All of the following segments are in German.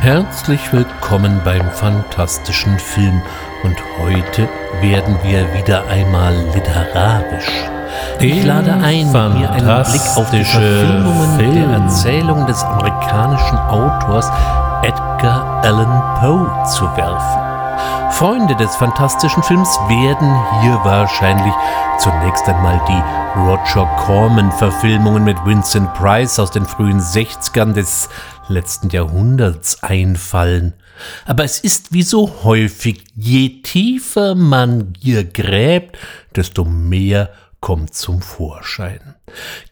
Herzlich willkommen beim fantastischen Film und heute werden wir wieder einmal literarisch. Ich lade ein, hier einen Blick auf die Verfilmungen Film. der Erzählung des amerikanischen Autors Edgar Allan Poe zu werfen. Freunde des fantastischen Films werden hier wahrscheinlich zunächst einmal die Roger Corman-Verfilmungen mit Vincent Price aus den frühen 60ern des letzten Jahrhunderts einfallen. Aber es ist wie so häufig, je tiefer man hier gräbt, desto mehr kommt zum Vorschein.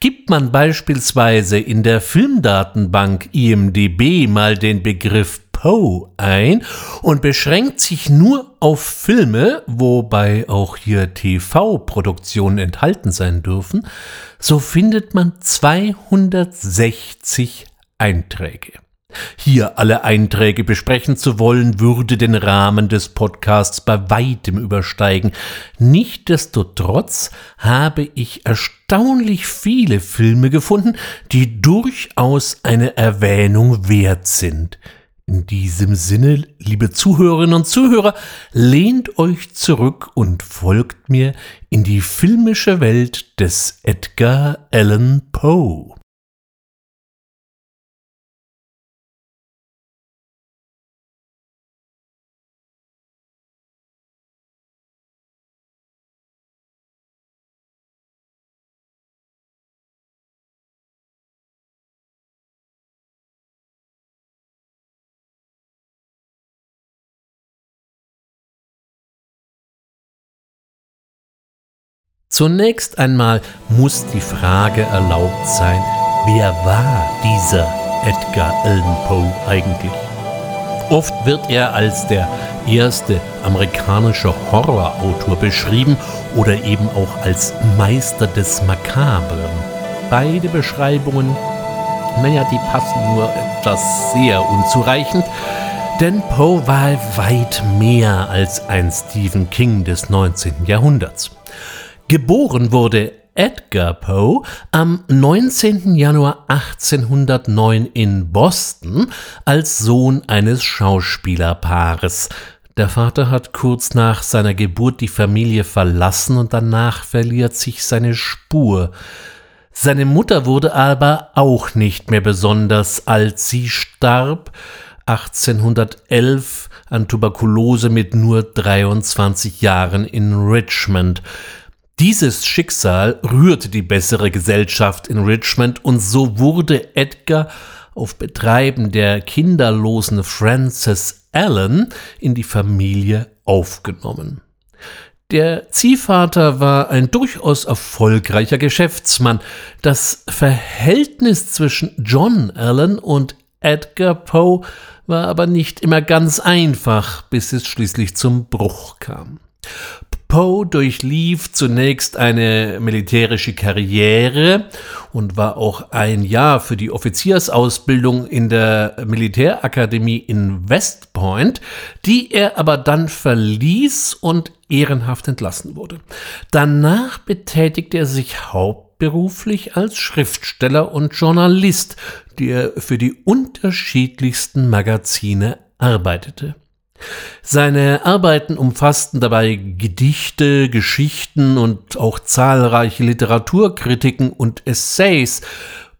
Gibt man beispielsweise in der Filmdatenbank IMDB mal den Begriff Poe ein und beschränkt sich nur auf Filme, wobei auch hier TV-Produktionen enthalten sein dürfen, so findet man 260 Einträge. Hier alle Einträge besprechen zu wollen, würde den Rahmen des Podcasts bei weitem übersteigen. Nichtsdestotrotz habe ich erstaunlich viele Filme gefunden, die durchaus eine Erwähnung wert sind. In diesem Sinne, liebe Zuhörerinnen und Zuhörer, lehnt euch zurück und folgt mir in die filmische Welt des Edgar Allan Poe. Zunächst einmal muss die Frage erlaubt sein, wer war dieser Edgar Allan Poe eigentlich? Oft wird er als der erste amerikanische Horrorautor beschrieben oder eben auch als Meister des Makabren. Beide Beschreibungen, naja, die passen nur etwas sehr unzureichend, denn Poe war weit mehr als ein Stephen King des 19. Jahrhunderts. Geboren wurde Edgar Poe am 19. Januar 1809 in Boston als Sohn eines Schauspielerpaares. Der Vater hat kurz nach seiner Geburt die Familie verlassen und danach verliert sich seine Spur. Seine Mutter wurde aber auch nicht mehr besonders alt. Sie starb 1811 an Tuberkulose mit nur 23 Jahren in Richmond. Dieses Schicksal rührte die bessere Gesellschaft in Richmond und so wurde Edgar auf Betreiben der kinderlosen Frances Allen in die Familie aufgenommen. Der Ziehvater war ein durchaus erfolgreicher Geschäftsmann. Das Verhältnis zwischen John Allen und Edgar Poe war aber nicht immer ganz einfach, bis es schließlich zum Bruch kam. Poe durchlief zunächst eine militärische Karriere und war auch ein Jahr für die Offiziersausbildung in der Militärakademie in West Point, die er aber dann verließ und ehrenhaft entlassen wurde. Danach betätigte er sich hauptberuflich als Schriftsteller und Journalist, der für die unterschiedlichsten Magazine arbeitete. Seine Arbeiten umfassten dabei Gedichte, Geschichten und auch zahlreiche Literaturkritiken und Essays.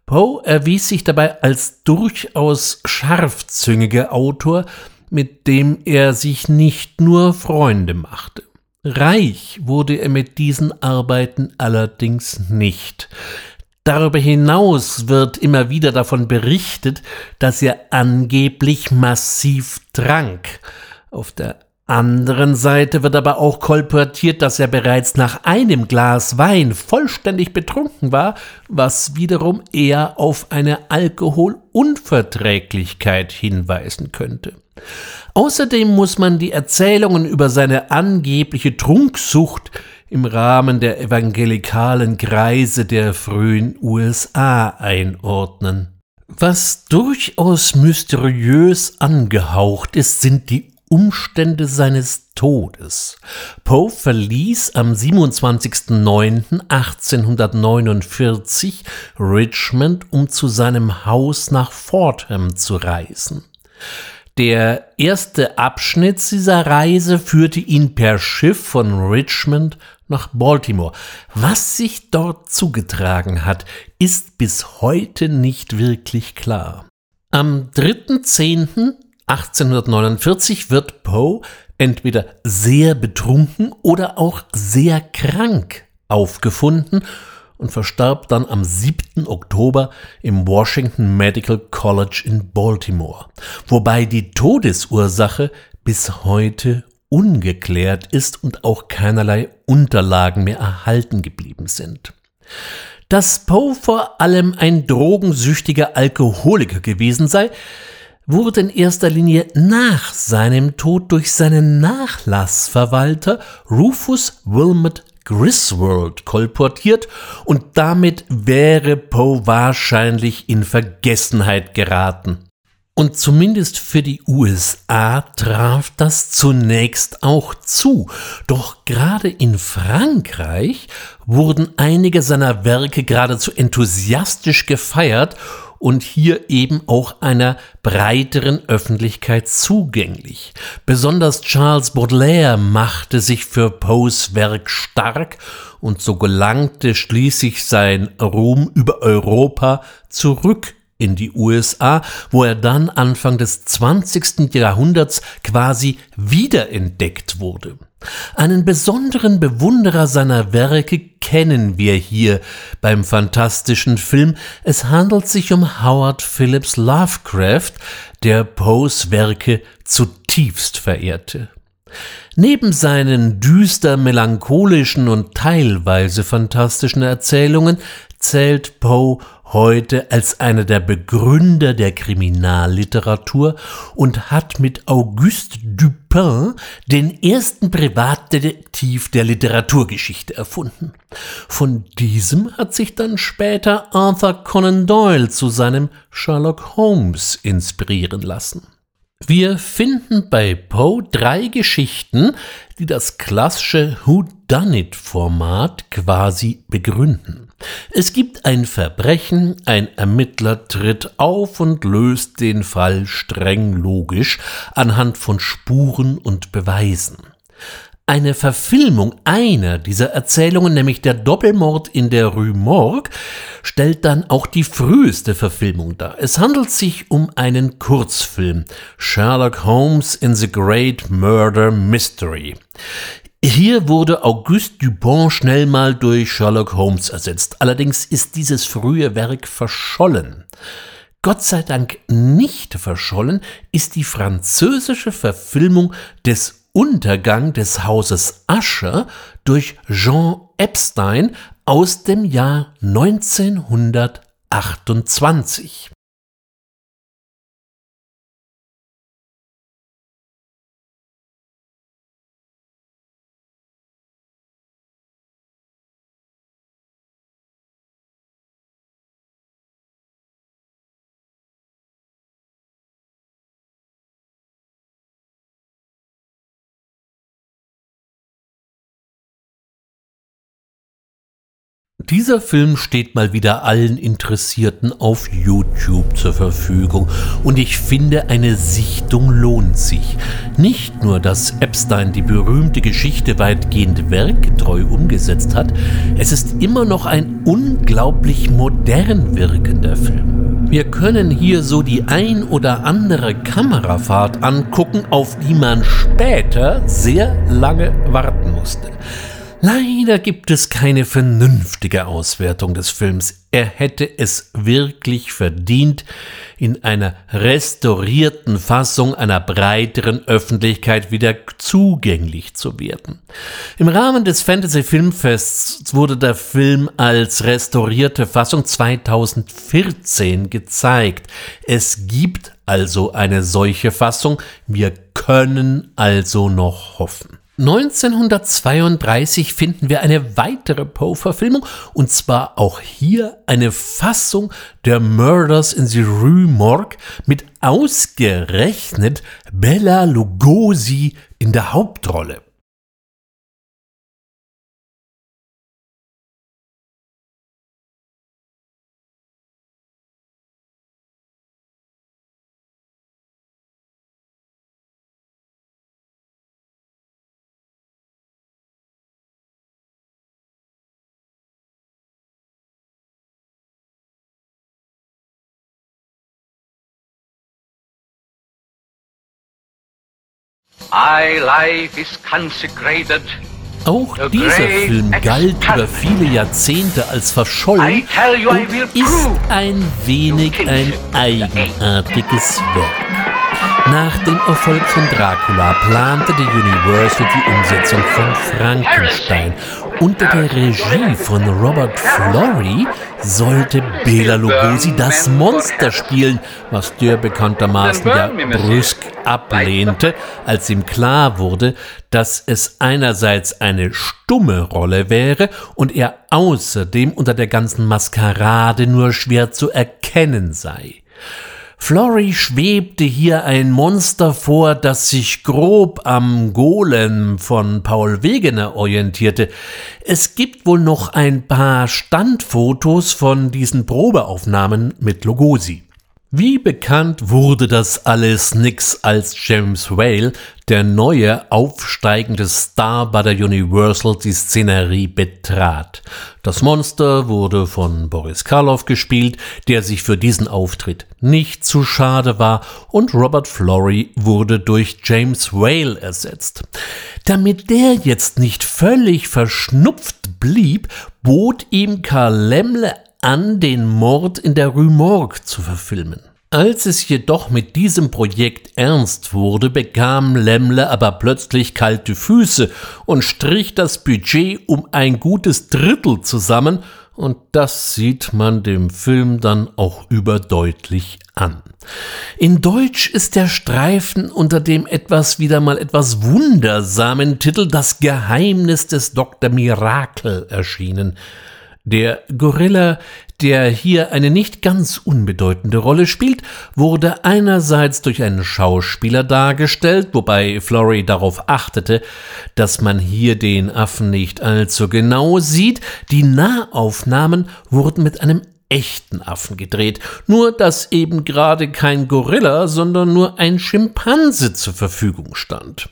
Poe erwies sich dabei als durchaus scharfzüngiger Autor, mit dem er sich nicht nur Freunde machte. Reich wurde er mit diesen Arbeiten allerdings nicht. Darüber hinaus wird immer wieder davon berichtet, dass er angeblich massiv trank. Auf der anderen Seite wird aber auch kolportiert, dass er bereits nach einem Glas Wein vollständig betrunken war, was wiederum eher auf eine Alkoholunverträglichkeit hinweisen könnte. Außerdem muss man die Erzählungen über seine angebliche Trunksucht im Rahmen der evangelikalen Kreise der frühen USA einordnen. Was durchaus mysteriös angehaucht ist, sind die Umstände seines Todes. Poe verließ am 27.09.1849 Richmond, um zu seinem Haus nach Fordham zu reisen. Der erste Abschnitt dieser Reise führte ihn per Schiff von Richmond nach Baltimore. Was sich dort zugetragen hat, ist bis heute nicht wirklich klar. Am 3.10.1849 wird Poe entweder sehr betrunken oder auch sehr krank aufgefunden und verstarb dann am 7. Oktober im Washington Medical College in Baltimore, wobei die Todesursache bis heute ungeklärt ist und auch keinerlei Unterlagen mehr erhalten geblieben sind. Dass Poe vor allem ein drogensüchtiger Alkoholiker gewesen sei, wurde in erster Linie nach seinem Tod durch seinen Nachlassverwalter Rufus Wilmot Griswold kolportiert und damit wäre Poe wahrscheinlich in Vergessenheit geraten. Und zumindest für die USA traf das zunächst auch zu. Doch gerade in Frankreich wurden einige seiner Werke geradezu enthusiastisch gefeiert und hier eben auch einer breiteren Öffentlichkeit zugänglich. Besonders Charles Baudelaire machte sich für Poes Werk stark und so gelangte schließlich sein Ruhm über Europa zurück in die USA, wo er dann Anfang des 20. Jahrhunderts quasi wiederentdeckt wurde. Einen besonderen Bewunderer seiner Werke kennen wir hier beim fantastischen Film. Es handelt sich um Howard Phillips Lovecraft, der Poes Werke zutiefst verehrte. Neben seinen düster melancholischen und teilweise fantastischen Erzählungen zählt Poe heute als einer der Begründer der Kriminalliteratur und hat mit Auguste Dupin den ersten Privatdetektiv der Literaturgeschichte erfunden. Von diesem hat sich dann später Arthur Conan Doyle zu seinem Sherlock Holmes inspirieren lassen. Wir finden bei Poe drei Geschichten, die das klassische Who-Done-It-Format quasi begründen. Es gibt ein Verbrechen, ein Ermittler tritt auf und löst den Fall streng logisch anhand von Spuren und Beweisen. Eine Verfilmung einer dieser Erzählungen, nämlich der Doppelmord in der Rue Morgue, stellt dann auch die früheste Verfilmung dar. Es handelt sich um einen Kurzfilm, Sherlock Holmes in the Great Murder Mystery. Hier wurde Auguste Dupont schnell mal durch Sherlock Holmes ersetzt. Allerdings ist dieses frühe Werk verschollen. Gott sei Dank nicht verschollen ist die französische Verfilmung des Untergang des Hauses Ascher durch Jean Epstein aus dem Jahr 1928. Dieser Film steht mal wieder allen Interessierten auf YouTube zur Verfügung und ich finde, eine Sichtung lohnt sich. Nicht nur, dass Epstein die berühmte Geschichte weitgehend werktreu umgesetzt hat, es ist immer noch ein unglaublich modern wirkender Film. Wir können hier so die ein oder andere Kamerafahrt angucken, auf die man später sehr lange warten musste. Leider gibt es keine vernünftige Auswertung des Films. Er hätte es wirklich verdient, in einer restaurierten Fassung einer breiteren Öffentlichkeit wieder zugänglich zu werden. Im Rahmen des Fantasy Filmfests wurde der Film als restaurierte Fassung 2014 gezeigt. Es gibt also eine solche Fassung. Wir können also noch hoffen. 1932 finden wir eine weitere Poe-Verfilmung und zwar auch hier eine Fassung der Murders in the Rue Morgue mit ausgerechnet Bella Lugosi in der Hauptrolle. Auch dieser Film galt über viele Jahrzehnte als verschollen und ist ein wenig ein eigenartiges Werk. Nach dem Erfolg von Dracula plante die Universal die Umsetzung von Frankenstein. Unter der Regie von Robert Flory sollte Bela Lugosi das Monster spielen, was der bekanntermaßen ja brüsk ablehnte, als ihm klar wurde, dass es einerseits eine stumme Rolle wäre und er außerdem unter der ganzen Maskerade nur schwer zu erkennen sei. Flory schwebte hier ein Monster vor, das sich grob am Golem von Paul Wegener orientierte. Es gibt wohl noch ein paar Standfotos von diesen Probeaufnahmen mit Lugosi. Wie bekannt wurde das alles nix als James Whale, der neue aufsteigende Star bei der Universal die Szenerie betrat. Das Monster wurde von Boris Karloff gespielt, der sich für diesen Auftritt nicht zu schade war, und Robert Flory wurde durch James Whale ersetzt. Damit der jetzt nicht völlig verschnupft blieb, bot ihm Karl Lemmle an, den Mord in der Rue Morgue zu verfilmen. Als es jedoch mit diesem Projekt ernst wurde, bekam Lemmle aber plötzlich kalte Füße und strich das Budget um ein gutes Drittel zusammen, und das sieht man dem Film dann auch überdeutlich an. In Deutsch ist der Streifen unter dem etwas wieder mal etwas wundersamen Titel Das Geheimnis des Dr. Mirakel erschienen. Der Gorilla, der hier eine nicht ganz unbedeutende Rolle spielt, wurde einerseits durch einen Schauspieler dargestellt, wobei Flory darauf achtete, dass man hier den Affen nicht allzu genau sieht. Die Nahaufnahmen wurden mit einem echten Affen gedreht, nur dass eben gerade kein Gorilla, sondern nur ein Schimpanse zur Verfügung stand.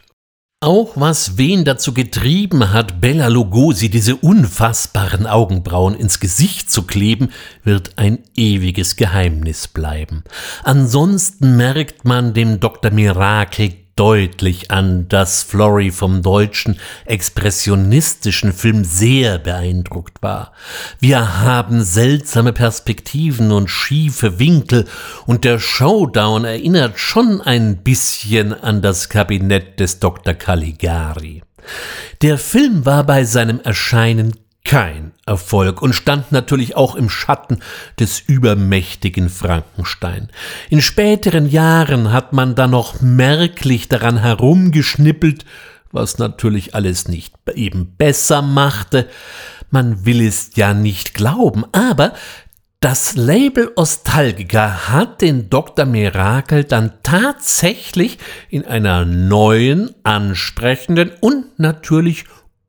Auch was wen dazu getrieben hat, Bella Lugosi diese unfassbaren Augenbrauen ins Gesicht zu kleben, wird ein ewiges Geheimnis bleiben. Ansonsten merkt man dem Dr. Mirakel deutlich an, dass Flory vom deutschen expressionistischen Film sehr beeindruckt war. Wir haben seltsame Perspektiven und schiefe Winkel und der Showdown erinnert schon ein bisschen an das Kabinett des Dr. Caligari. Der Film war bei seinem Erscheinen kein Erfolg und stand natürlich auch im Schatten des übermächtigen Frankenstein. In späteren Jahren hat man da noch merklich daran herumgeschnippelt, was natürlich alles nicht eben besser machte. Man will es ja nicht glauben, aber das Label Ostalgica hat den Dr. Mirakel dann tatsächlich in einer neuen, ansprechenden und natürlich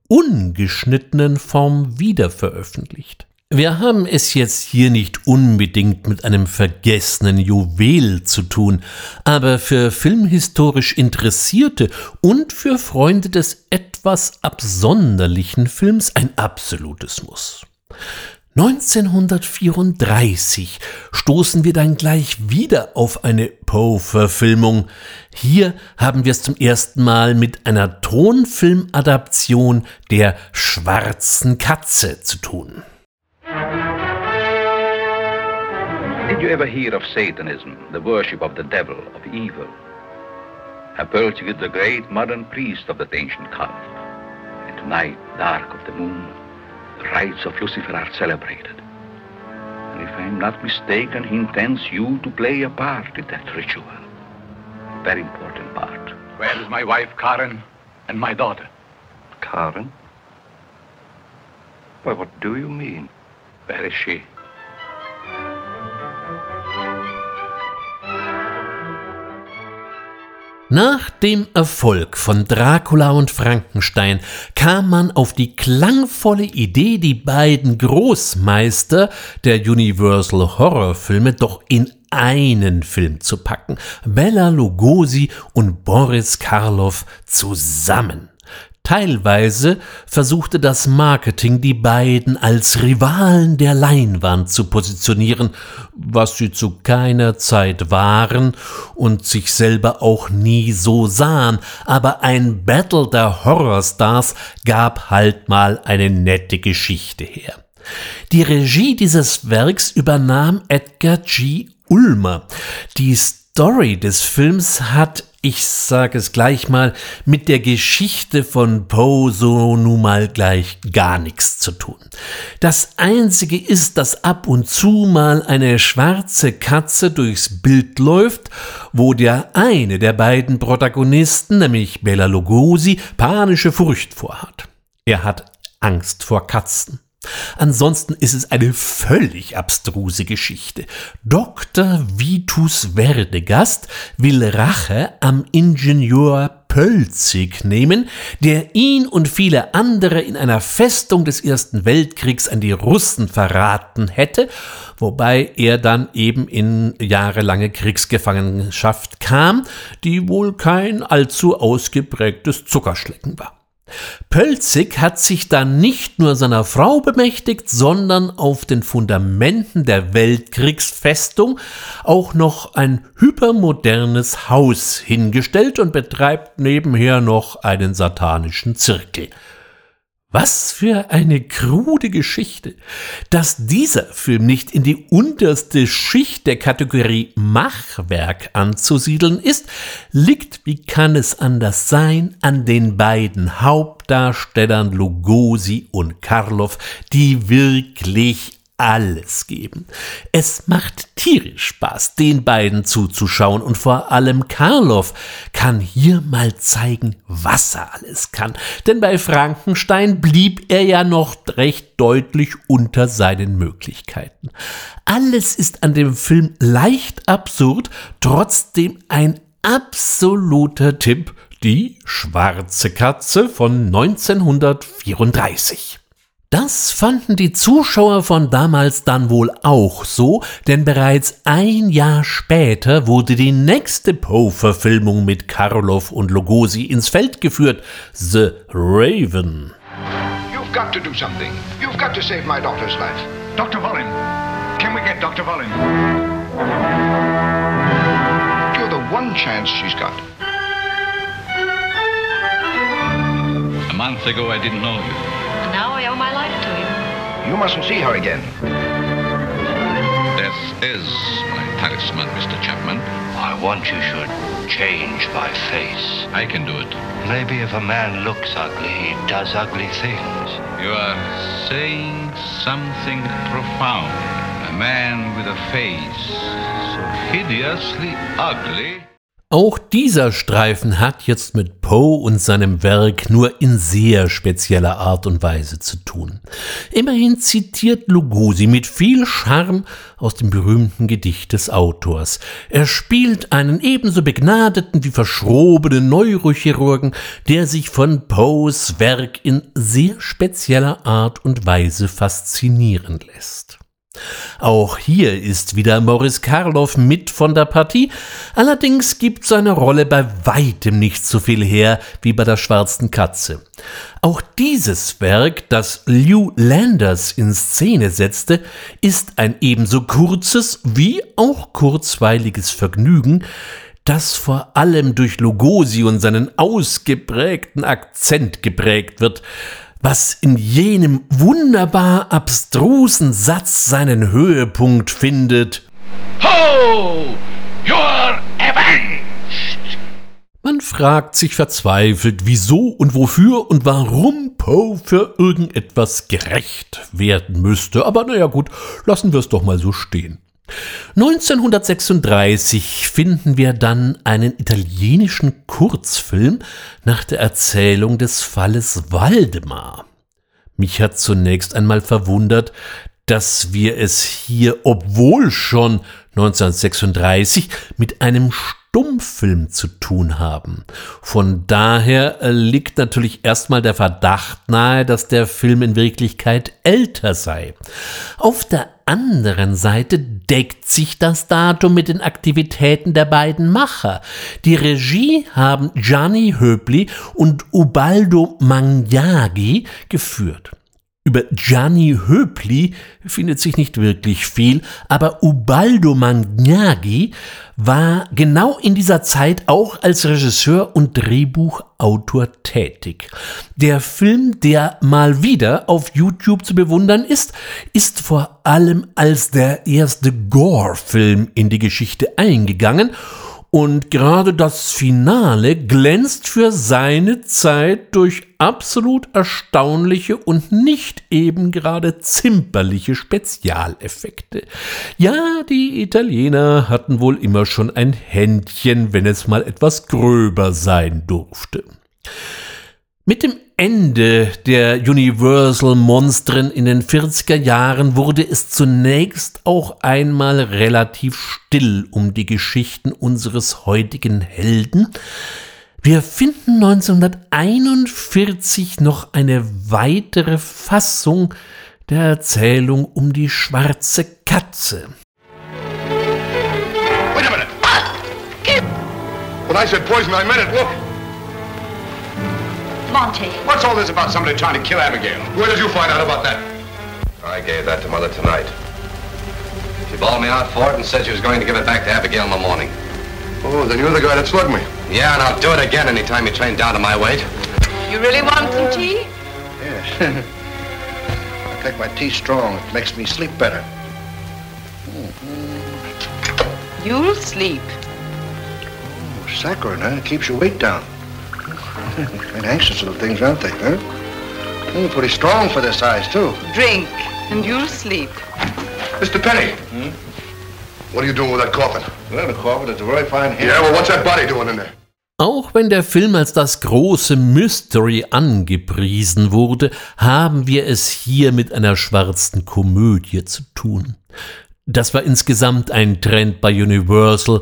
ungeschnittenen Form wiederveröffentlicht. Wir haben es jetzt hier nicht unbedingt mit einem vergessenen Juwel zu tun, aber für filmhistorisch Interessierte und für Freunde des etwas absonderlichen Films ein absolutes Muss. 1934 stoßen wir dann gleich wieder auf eine Poe-Verfilmung. Hier haben wir es zum ersten Mal mit einer Tonfilmadaption der Schwarzen Katze zu tun. Did you ever hear of Satanism, the worship of the devil, of evil? Apollo is the great modern priest of that ancient cult. And tonight, dark of the moon, rites of Lucifer are celebrated. And if I'm not mistaken, he intends you to play a part in that ritual. A very important part. Where is my wife, Karen, and my daughter? Karen? Why, what do you mean? Where is she? Nach dem Erfolg von Dracula und Frankenstein kam man auf die klangvolle Idee, die beiden Großmeister der Universal Horrorfilme doch in einen Film zu packen. Bella Lugosi und Boris Karloff zusammen. Teilweise versuchte das Marketing die beiden als Rivalen der Leinwand zu positionieren, was sie zu keiner Zeit waren und sich selber auch nie so sahen, aber ein Battle der Horrorstars gab halt mal eine nette Geschichte her. Die Regie dieses Werks übernahm Edgar G. Ulmer. Die Story des Films hat ich sage es gleich mal, mit der Geschichte von Poe so nun mal gleich gar nichts zu tun. Das Einzige ist, dass ab und zu mal eine schwarze Katze durchs Bild läuft, wo der eine der beiden Protagonisten, nämlich Bela Lugosi, panische Furcht vorhat. Er hat Angst vor Katzen. Ansonsten ist es eine völlig abstruse Geschichte. Dr. Vitus Werdegast will Rache am Ingenieur Pölzig nehmen, der ihn und viele andere in einer Festung des Ersten Weltkriegs an die Russen verraten hätte, wobei er dann eben in jahrelange Kriegsgefangenschaft kam, die wohl kein allzu ausgeprägtes Zuckerschlecken war. Pölzig hat sich dann nicht nur seiner Frau bemächtigt, sondern auf den Fundamenten der Weltkriegsfestung auch noch ein hypermodernes Haus hingestellt und betreibt nebenher noch einen satanischen Zirkel. Was für eine krude Geschichte. Dass dieser Film nicht in die unterste Schicht der Kategorie Machwerk anzusiedeln ist, liegt, wie kann es anders sein, an den beiden Hauptdarstellern Lugosi und Karloff, die wirklich alles geben. Es macht tierisch Spaß, den beiden zuzuschauen und vor allem Karloff kann hier mal zeigen, was er alles kann. Denn bei Frankenstein blieb er ja noch recht deutlich unter seinen Möglichkeiten. Alles ist an dem Film leicht absurd, trotzdem ein absoluter Tipp, die schwarze Katze von 1934. Das fanden die Zuschauer von damals dann wohl auch so, denn bereits ein Jahr später wurde die nächste Poe-Verfilmung mit Karloff und Lugosi ins Feld geführt, The Raven. You've got to do something. You've got to save my daughter's life. Dr. Volin. Can we get Dr. Volin? You're the one chance she's got. A month ago I didn't know you. now I owe my you. You mustn't see her again. Death is my talisman, Mr. Chapman. I want you should change my face. I can do it. Maybe if a man looks ugly, he does ugly things. You are saying something profound. A man with a face so hideously ugly. Auch dieser Streifen hat jetzt mit Poe und seinem Werk nur in sehr spezieller Art und Weise zu tun. Immerhin zitiert Lugosi mit viel Charme aus dem berühmten Gedicht des Autors. Er spielt einen ebenso begnadeten wie verschrobenen Neurochirurgen, der sich von Poes Werk in sehr spezieller Art und Weise faszinieren lässt. Auch hier ist wieder Boris Karloff mit von der Partie, allerdings gibt seine Rolle bei weitem nicht so viel her wie bei der schwarzen Katze. Auch dieses Werk, das Lew Landers in Szene setzte, ist ein ebenso kurzes wie auch kurzweiliges Vergnügen, das vor allem durch Lugosi und seinen ausgeprägten Akzent geprägt wird, was in jenem wunderbar abstrusen Satz seinen Höhepunkt findet. Ho! You're avenged! Man fragt sich verzweifelt, wieso und wofür und warum Poe für irgendetwas gerecht werden müsste. Aber naja gut, lassen wir es doch mal so stehen. 1936 finden wir dann einen italienischen Kurzfilm nach der Erzählung des Falles Waldemar. Mich hat zunächst einmal verwundert, dass wir es hier, obwohl schon 1936, mit einem Stummfilm zu tun haben. Von daher äh, liegt natürlich erstmal der Verdacht nahe, dass der Film in Wirklichkeit älter sei. Auf der anderen Seite deckt sich das Datum mit den Aktivitäten der beiden Macher. Die Regie haben Gianni Höbli und Ubaldo Magnaghi geführt. Über Gianni Höpli findet sich nicht wirklich viel, aber Ubaldo Magnaghi war genau in dieser Zeit auch als Regisseur und Drehbuchautor tätig. Der Film, der mal wieder auf YouTube zu bewundern ist, ist vor allem als der erste Gore-Film in die Geschichte eingegangen und gerade das Finale glänzt für seine Zeit durch absolut erstaunliche und nicht eben gerade zimperliche Spezialeffekte. Ja, die Italiener hatten wohl immer schon ein Händchen, wenn es mal etwas gröber sein durfte. Mit dem Ende der Universal-Monstren in den 40er Jahren wurde es zunächst auch einmal relativ still um die Geschichten unseres heutigen Helden. Wir finden 1941 noch eine weitere Fassung der Erzählung um die schwarze Katze. Wait a minute! When I said poison, I meant it. Look! Monty. What's all this about somebody trying to kill Abigail? Where did you find out about that? I gave that to Mother tonight. She bawled me out for it and said she was going to give it back to Abigail in the morning. Oh, then you're the guy that slugged me. Yeah, and I'll do it again anytime you train down to my weight. You really want some tea? Yes. I take my tea strong. It makes me sleep better. You'll sleep. Oh, saccharin, huh? It keeps your weight down. And anxious little things, aren't they, huh? Mm, pretty strong for their size, too. Drink, and you'll sleep. Mr. Penny. What are you doing with that coffin? Well, the coffin is a very fine hand. Yeah, well, what's that body doing in there? Auch wenn der Film als das große Mystery angepriesen wurde, haben wir es hier mit einer schwarzen Komödie zu tun. Das war insgesamt ein Trend bei Universal,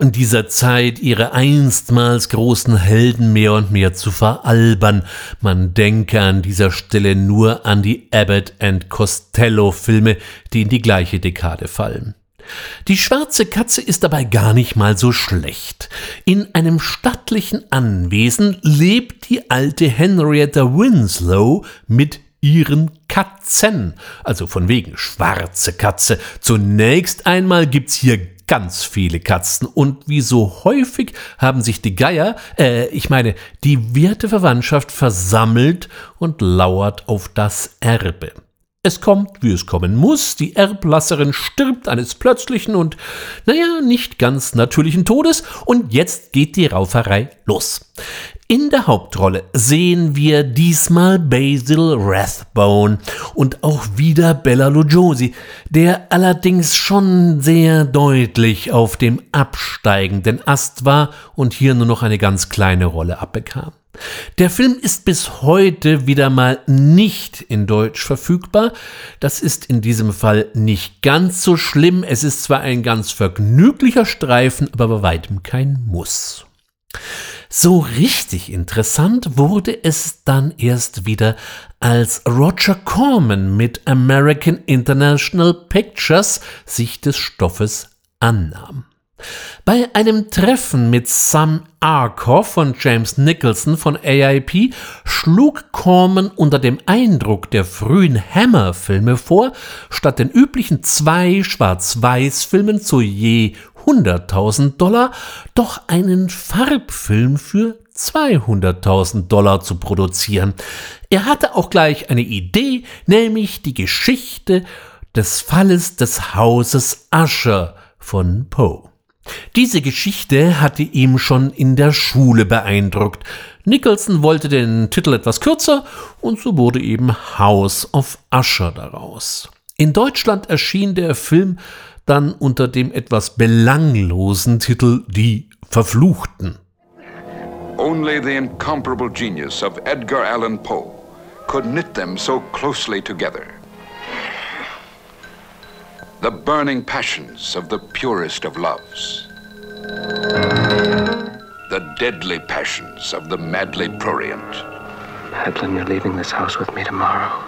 in dieser Zeit ihre einstmals großen Helden mehr und mehr zu veralbern. Man denke an dieser Stelle nur an die Abbott and Costello Filme, die in die gleiche Dekade fallen. Die schwarze Katze ist dabei gar nicht mal so schlecht. In einem stattlichen Anwesen lebt die alte Henrietta Winslow mit ihren Katzen. Also von wegen schwarze Katze. Zunächst einmal gibt's hier ganz viele Katzen und wie so häufig haben sich die Geier, äh, ich meine, die werte Verwandtschaft versammelt und lauert auf das Erbe. Es kommt, wie es kommen muss, die Erblasserin stirbt eines plötzlichen und, naja, nicht ganz natürlichen Todes und jetzt geht die Rauferei los. In der Hauptrolle sehen wir diesmal Basil Rathbone und auch wieder Bella Lugosi, der allerdings schon sehr deutlich auf dem absteigenden Ast war und hier nur noch eine ganz kleine Rolle abbekam. Der Film ist bis heute wieder mal nicht in Deutsch verfügbar. Das ist in diesem Fall nicht ganz so schlimm. Es ist zwar ein ganz vergnüglicher Streifen, aber bei weitem kein Muss. So richtig interessant wurde es dann erst wieder, als Roger Corman mit American International Pictures sich des Stoffes annahm. Bei einem Treffen mit Sam Arkoff und James Nicholson von AIP schlug Corman unter dem Eindruck der frühen Hammer-Filme vor, statt den üblichen zwei Schwarz-Weiß-Filmen zu je 100.000 Dollar doch einen Farbfilm für 200.000 Dollar zu produzieren. Er hatte auch gleich eine Idee, nämlich die Geschichte des Falles des Hauses Usher von Poe. Diese Geschichte hatte ihm schon in der Schule beeindruckt. Nicholson wollte den Titel etwas kürzer und so wurde eben House of Usher daraus. In Deutschland erschien der Film dann unter dem etwas belanglosen Titel Die Verfluchten. Only the incomparable genius of Edgar Allan Poe could knit them so closely together. the burning passions of the purest of loves, the deadly passions of the madly prurient. Madeline, you're leaving this house with me tomorrow.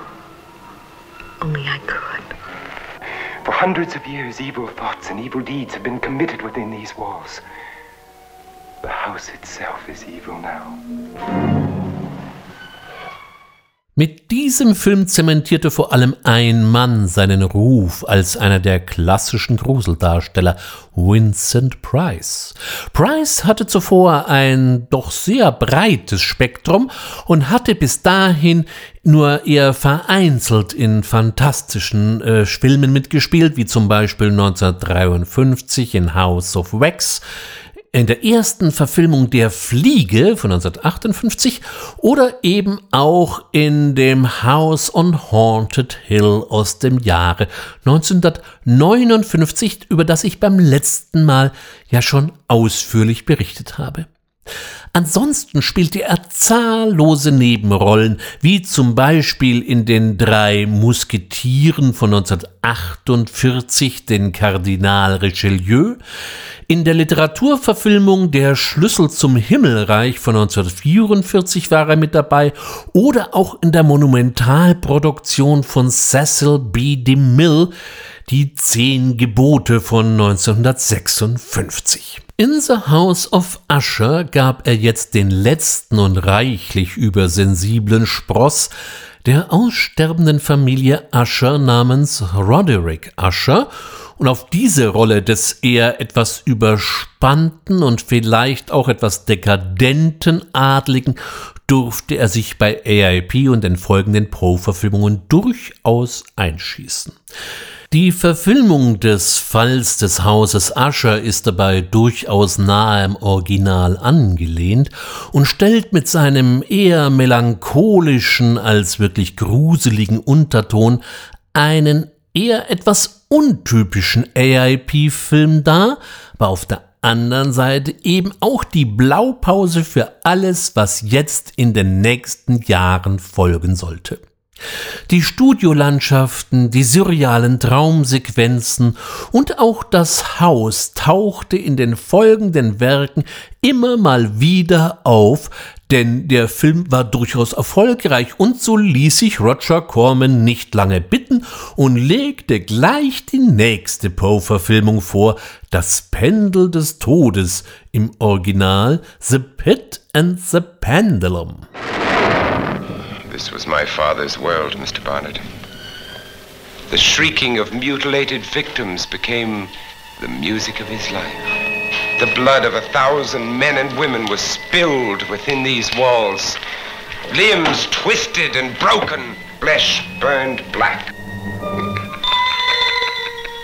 Only I could. For hundreds of years, evil thoughts and evil deeds have been committed within these walls. The house itself is evil now. Mit diesem Film zementierte vor allem ein Mann seinen Ruf als einer der klassischen Gruseldarsteller, Vincent Price. Price hatte zuvor ein doch sehr breites Spektrum und hatte bis dahin nur eher vereinzelt in fantastischen äh, Filmen mitgespielt, wie zum Beispiel 1953 in House of Wax, in der ersten Verfilmung der Fliege von 1958 oder eben auch in dem House on Haunted Hill aus dem Jahre 1959, über das ich beim letzten Mal ja schon ausführlich berichtet habe. Ansonsten spielte er zahllose Nebenrollen, wie zum Beispiel in den drei Musketieren von 1948 den Kardinal Richelieu, in der Literaturverfilmung Der Schlüssel zum Himmelreich von 1944 war er mit dabei oder auch in der Monumentalproduktion von Cecil B. DeMille Die Zehn Gebote von 1956. In The House of Usher gab er jetzt den letzten und reichlich übersensiblen Spross der aussterbenden Familie Usher namens Roderick Usher und auf diese Rolle des eher etwas überspannten und vielleicht auch etwas dekadenten Adligen durfte er sich bei AIP und den folgenden Pro-Verfilmungen durchaus einschießen. Die Verfilmung des Falls des Hauses Usher ist dabei durchaus nahe im Original angelehnt und stellt mit seinem eher melancholischen als wirklich gruseligen Unterton einen eher etwas untypischen AIP-Film dar, aber auf der anderen Seite eben auch die Blaupause für alles, was jetzt in den nächsten Jahren folgen sollte. Die Studiolandschaften, die surrealen Traumsequenzen und auch das Haus tauchte in den folgenden Werken immer mal wieder auf, denn der Film war durchaus erfolgreich und so ließ sich Roger Corman nicht lange bitten und legte gleich die nächste Poe-Verfilmung vor, Das Pendel des Todes, im Original The Pit and the Pendulum. This was my father's world, Mr. Barnett. The shrieking of mutilated victims became the music of his life. The blood of a thousand men and women was spilled within these walls. Limbs twisted and broken, flesh burned black.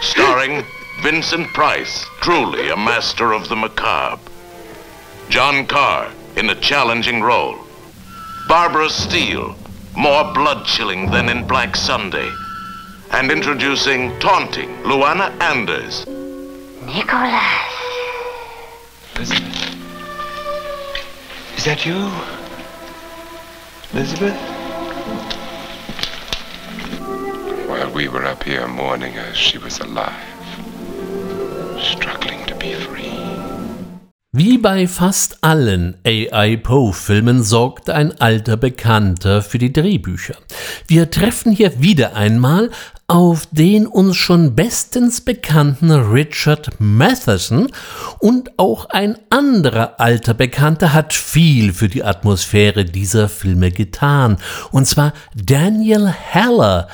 Starring Vincent Price, truly a master of the macabre. John Carr in a challenging role. Barbara Steele, more blood-chilling than in Black Sunday. And introducing taunting Luana Anders. Nicholas. Elizabeth? Is that you? Elizabeth? While we were up here mourning her, she was alive, struggling to be free. Wie bei fast allen AI Poe-Filmen sorgt ein alter Bekannter für die Drehbücher. Wir treffen hier wieder einmal auf den uns schon bestens bekannten Richard Matheson und auch ein anderer alter Bekannter hat viel für die Atmosphäre dieser Filme getan, und zwar Daniel Heller,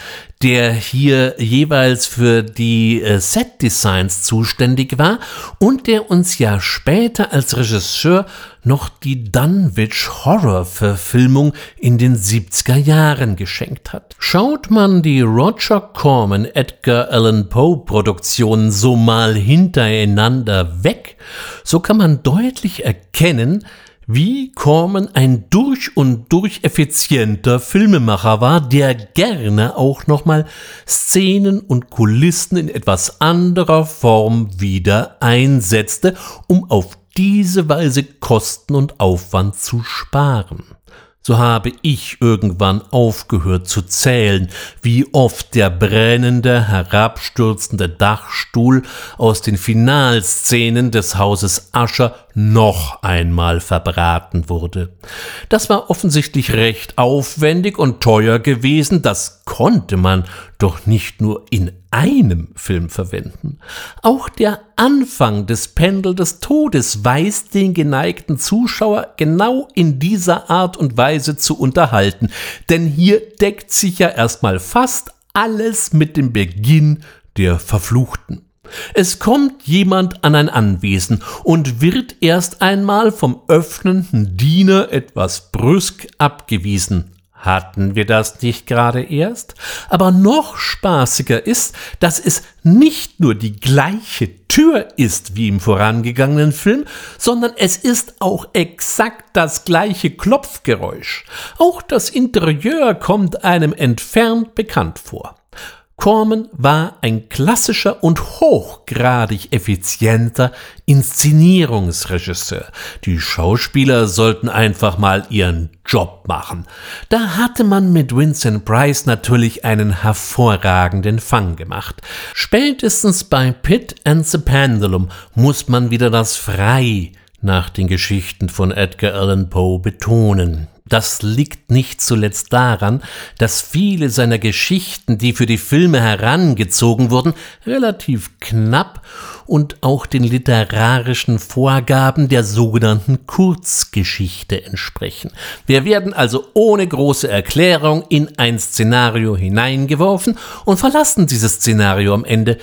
der hier jeweils für die äh, Set-Designs zuständig war und der uns ja später als Regisseur noch die Dunwich Horror-Verfilmung in den 70er Jahren geschenkt hat. Schaut man die Roger Corman Edgar Allan Poe Produktionen so mal hintereinander weg, so kann man deutlich erkennen, wie Corman ein durch und durch effizienter Filmemacher war, der gerne auch nochmal Szenen und Kulissen in etwas anderer Form wieder einsetzte, um auf diese Weise Kosten und Aufwand zu sparen. So habe ich irgendwann aufgehört zu zählen, wie oft der brennende, herabstürzende Dachstuhl aus den Finalszenen des Hauses Ascher noch einmal verbraten wurde. Das war offensichtlich recht aufwendig und teuer gewesen, das konnte man doch nicht nur in einem Film verwenden. Auch der Anfang des Pendel des Todes weiß den geneigten Zuschauer genau in dieser Art und Weise zu unterhalten, denn hier deckt sich ja erstmal fast alles mit dem Beginn der Verfluchten. Es kommt jemand an ein Anwesen und wird erst einmal vom öffnenden Diener etwas brüsk abgewiesen. Hatten wir das nicht gerade erst? Aber noch spaßiger ist, dass es nicht nur die gleiche Tür ist wie im vorangegangenen Film, sondern es ist auch exakt das gleiche Klopfgeräusch. Auch das Interieur kommt einem entfernt bekannt vor. Corman war ein klassischer und hochgradig effizienter Inszenierungsregisseur. Die Schauspieler sollten einfach mal ihren Job machen. Da hatte man mit Vincent Price natürlich einen hervorragenden Fang gemacht. Spätestens bei Pitt and the Pendulum muss man wieder das Frei nach den Geschichten von Edgar Allan Poe betonen. Das liegt nicht zuletzt daran, dass viele seiner Geschichten, die für die Filme herangezogen wurden, relativ knapp und auch den literarischen Vorgaben der sogenannten Kurzgeschichte entsprechen. Wir werden also ohne große Erklärung in ein Szenario hineingeworfen und verlassen dieses Szenario am Ende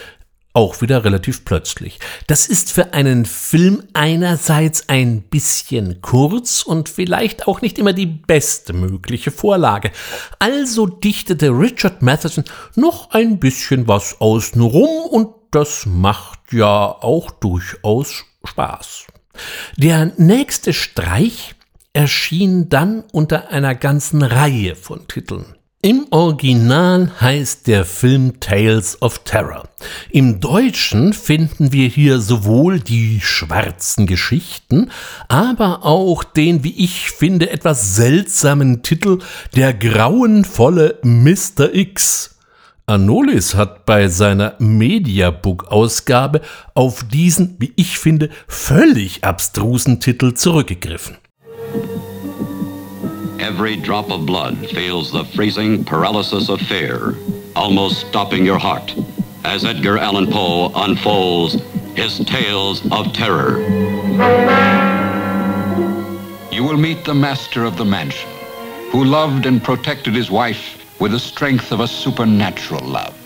auch wieder relativ plötzlich. Das ist für einen Film einerseits ein bisschen kurz und vielleicht auch nicht immer die beste mögliche Vorlage. Also dichtete Richard Matheson noch ein bisschen was außenrum und das macht ja auch durchaus Spaß. Der nächste Streich erschien dann unter einer ganzen Reihe von Titeln. Im Original heißt der Film Tales of Terror. Im Deutschen finden wir hier sowohl die schwarzen Geschichten, aber auch den, wie ich finde, etwas seltsamen Titel Der grauenvolle Mr. X. Anolis hat bei seiner Mediabook-Ausgabe auf diesen, wie ich finde, völlig abstrusen Titel zurückgegriffen. Every drop of blood feels the freezing paralysis of fear, almost stopping your heart, as Edgar Allan Poe unfolds his tales of terror. You will meet the master of the mansion, who loved and protected his wife with the strength of a supernatural love,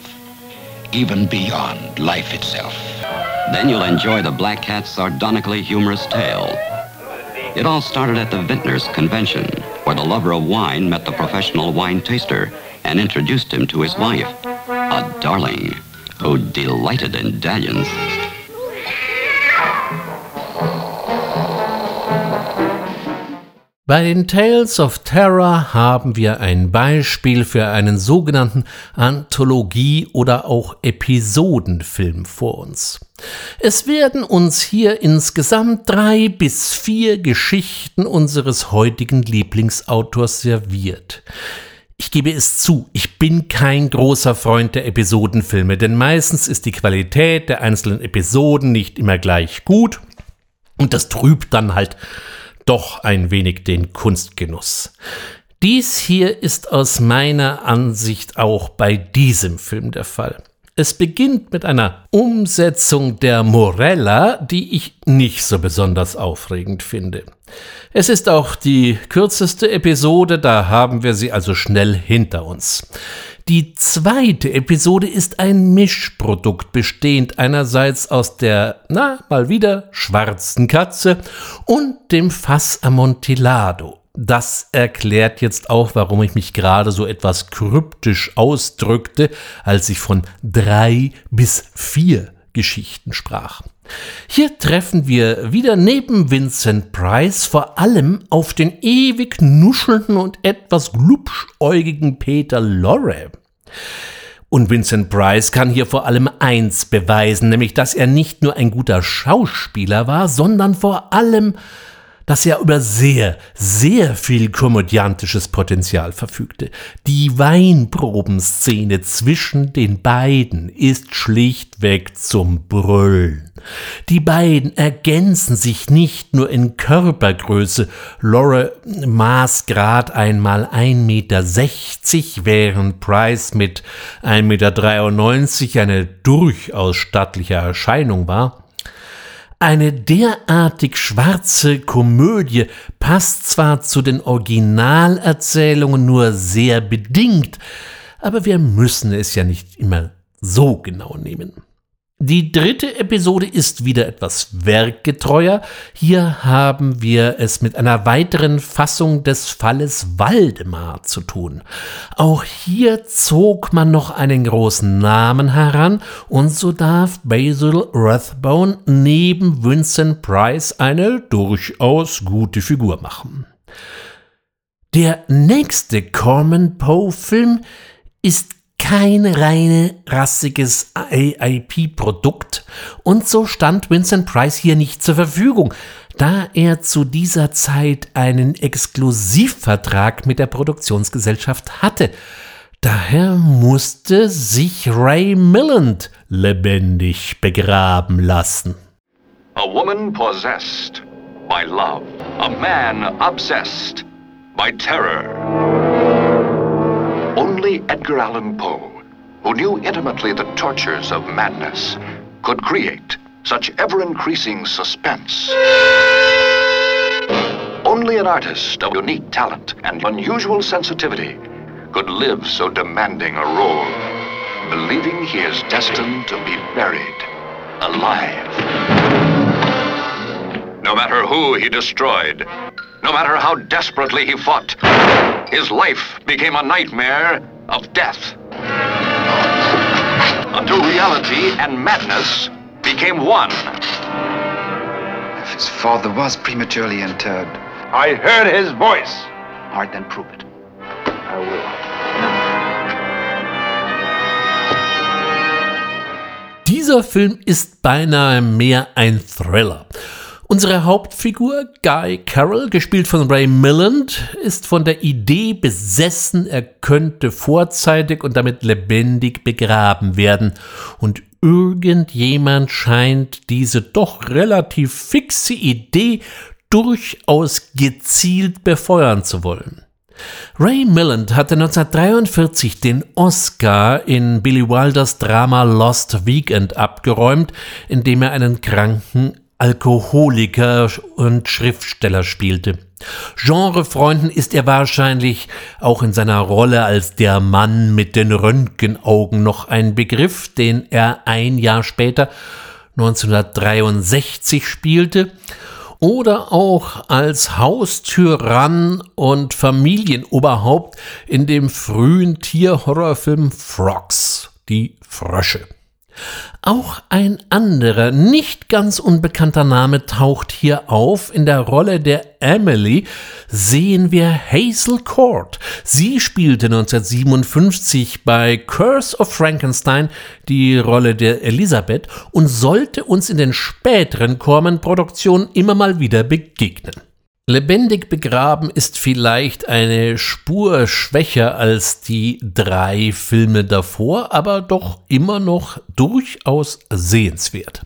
even beyond life itself. Then you'll enjoy the Black Cat's sardonically humorous tale. It all started at the Vintners Convention, where the lover of wine met the professional wine taster and introduced him to his wife, a darling who delighted in dalliance. Bei den Tales of Terror haben wir ein Beispiel für einen sogenannten Anthologie- oder auch Episodenfilm vor uns. Es werden uns hier insgesamt drei bis vier Geschichten unseres heutigen Lieblingsautors serviert. Ich gebe es zu, ich bin kein großer Freund der Episodenfilme, denn meistens ist die Qualität der einzelnen Episoden nicht immer gleich gut und das trübt dann halt doch ein wenig den Kunstgenuss. Dies hier ist aus meiner Ansicht auch bei diesem Film der Fall. Es beginnt mit einer Umsetzung der Morella, die ich nicht so besonders aufregend finde. Es ist auch die kürzeste Episode, da haben wir sie also schnell hinter uns. Die zweite Episode ist ein Mischprodukt, bestehend einerseits aus der, na, mal wieder, schwarzen Katze und dem Fass Amontillado. Das erklärt jetzt auch, warum ich mich gerade so etwas kryptisch ausdrückte, als ich von drei bis vier Geschichten sprach. Hier treffen wir wieder neben Vincent Price vor allem auf den ewig nuschelnden und etwas glubschäugigen Peter Lorre. Und Vincent Price kann hier vor allem eins beweisen, nämlich dass er nicht nur ein guter Schauspieler war, sondern vor allem das ja über sehr, sehr viel komödiantisches Potenzial verfügte. Die Weinprobenszene zwischen den beiden ist schlichtweg zum Brüllen. Die beiden ergänzen sich nicht nur in Körpergröße. Laura maß grad einmal 1,60 Meter, während Price mit 1,93 Meter eine durchaus stattliche Erscheinung war. Eine derartig schwarze Komödie passt zwar zu den Originalerzählungen nur sehr bedingt, aber wir müssen es ja nicht immer so genau nehmen. Die dritte Episode ist wieder etwas werkgetreuer. Hier haben wir es mit einer weiteren Fassung des Falles Waldemar zu tun. Auch hier zog man noch einen großen Namen heran und so darf Basil Rathbone neben Vincent Price eine durchaus gute Figur machen. Der nächste Corman Poe-Film ist kein reine rassiges AIP-Produkt und so stand Vincent Price hier nicht zur Verfügung, da er zu dieser Zeit einen Exklusivvertrag mit der Produktionsgesellschaft hatte. Daher musste sich Ray Milland lebendig begraben lassen. A woman possessed by love, a man obsessed by terror. Edgar Allan Poe, who knew intimately the tortures of madness, could create such ever increasing suspense. Only an artist of unique talent and unusual sensitivity could live so demanding a role, believing he is destined to be buried alive. No matter who he destroyed, no matter how desperately he fought, his life became a nightmare of death. Until reality and madness became one. If his father was prematurely interred. I heard his voice. All right, then prove it. I will. Dieser Film ist beinahe mehr ein Thriller. Unsere Hauptfigur, Guy Carroll, gespielt von Ray Milland, ist von der Idee besessen, er könnte vorzeitig und damit lebendig begraben werden. Und irgendjemand scheint diese doch relativ fixe Idee durchaus gezielt befeuern zu wollen. Ray Milland hatte 1943 den Oscar in Billy Wilders Drama Lost Weekend abgeräumt, indem er einen kranken Alkoholiker und Schriftsteller spielte. Genrefreunden ist er wahrscheinlich auch in seiner Rolle als der Mann mit den Röntgenaugen noch ein Begriff, den er ein Jahr später 1963 spielte oder auch als Haustyrann und Familienoberhaupt in dem frühen Tierhorrorfilm Frogs, die Frösche. Auch ein anderer, nicht ganz unbekannter Name taucht hier auf. In der Rolle der Emily sehen wir Hazel Court. Sie spielte 1957 bei Curse of Frankenstein die Rolle der Elisabeth und sollte uns in den späteren Corman-Produktionen immer mal wieder begegnen. Lebendig begraben ist vielleicht eine Spur schwächer als die drei Filme davor, aber doch immer noch durchaus sehenswert.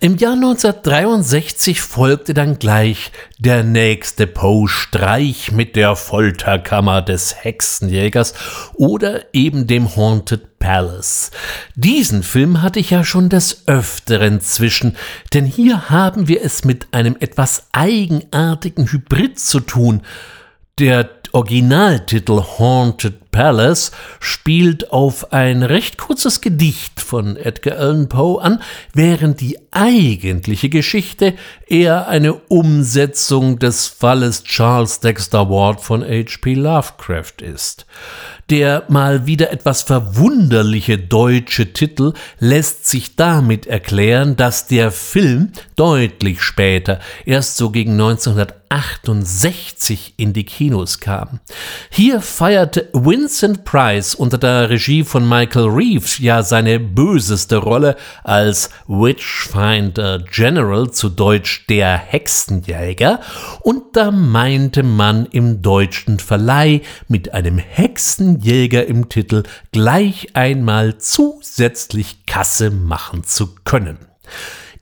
Im Jahr 1963 folgte dann gleich der nächste Poe-Streich mit der Folterkammer des Hexenjägers oder eben dem Haunted Palace. Diesen Film hatte ich ja schon des Öfteren zwischen, denn hier haben wir es mit einem etwas eigenartigen Hybrid zu tun. Der Originaltitel Haunted Palace spielt auf ein recht kurzes Gedicht von Edgar Allan Poe an, während die eigentliche Geschichte eher eine Umsetzung des Falles Charles Dexter Ward von H.P. Lovecraft ist. Der mal wieder etwas verwunderliche deutsche Titel lässt sich damit erklären, dass der Film deutlich später, erst so gegen 1968 in die Kinos kam. Hier feierte Winston Vincent Price unter der Regie von Michael Reeves ja seine böseste Rolle als Witchfinder General, zu Deutsch der Hexenjäger, und da meinte man im deutschen Verleih mit einem Hexenjäger im Titel gleich einmal zusätzlich Kasse machen zu können.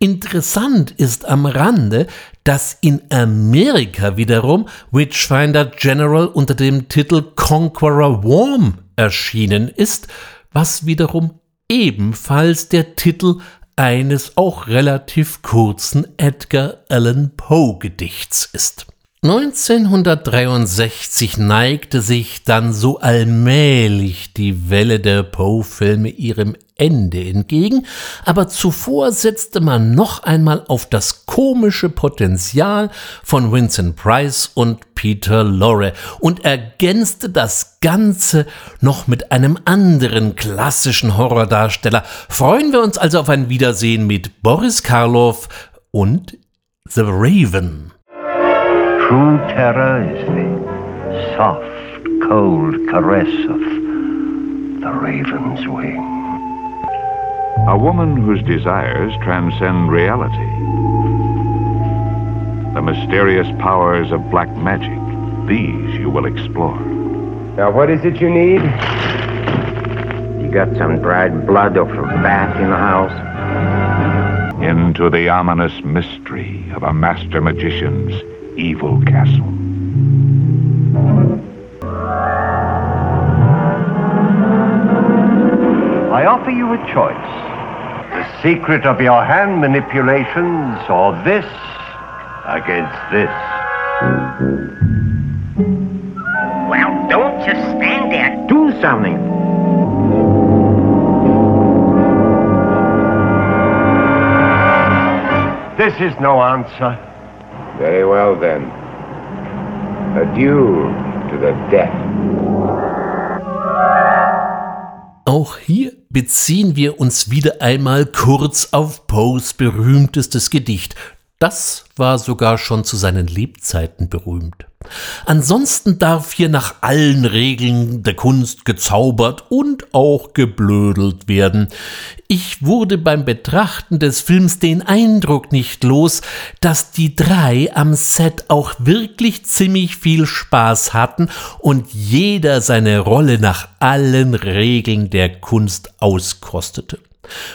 Interessant ist am Rande, dass in Amerika wiederum Witchfinder General unter dem Titel Conqueror Worm erschienen ist, was wiederum ebenfalls der Titel eines auch relativ kurzen Edgar Allan Poe Gedichts ist. 1963 neigte sich dann so allmählich die Welle der Poe-Filme ihrem Ende entgegen, aber zuvor setzte man noch einmal auf das komische Potenzial von Vincent Price und Peter Lorre und ergänzte das Ganze noch mit einem anderen klassischen Horrordarsteller. Freuen wir uns also auf ein Wiedersehen mit Boris Karloff und The Raven. True terror is the soft, cold caress of the raven's wing. A woman whose desires transcend reality. The mysterious powers of black magic. These you will explore. Now, what is it you need? You got some dried blood or from bat in the house? Into the ominous mystery of a master magician's evil castle. I offer you a choice. The secret of your hand manipulations or this against this. Well, don't just stand there. Do something. This is no answer. Very well, then. Adieu to the death. Auch hier beziehen wir uns wieder einmal kurz auf Poes berühmtestes Gedicht. Das war sogar schon zu seinen Lebzeiten berühmt. Ansonsten darf hier nach allen Regeln der Kunst gezaubert und auch geblödelt werden. Ich wurde beim Betrachten des Films den Eindruck nicht los, dass die drei am Set auch wirklich ziemlich viel Spaß hatten und jeder seine Rolle nach allen Regeln der Kunst auskostete.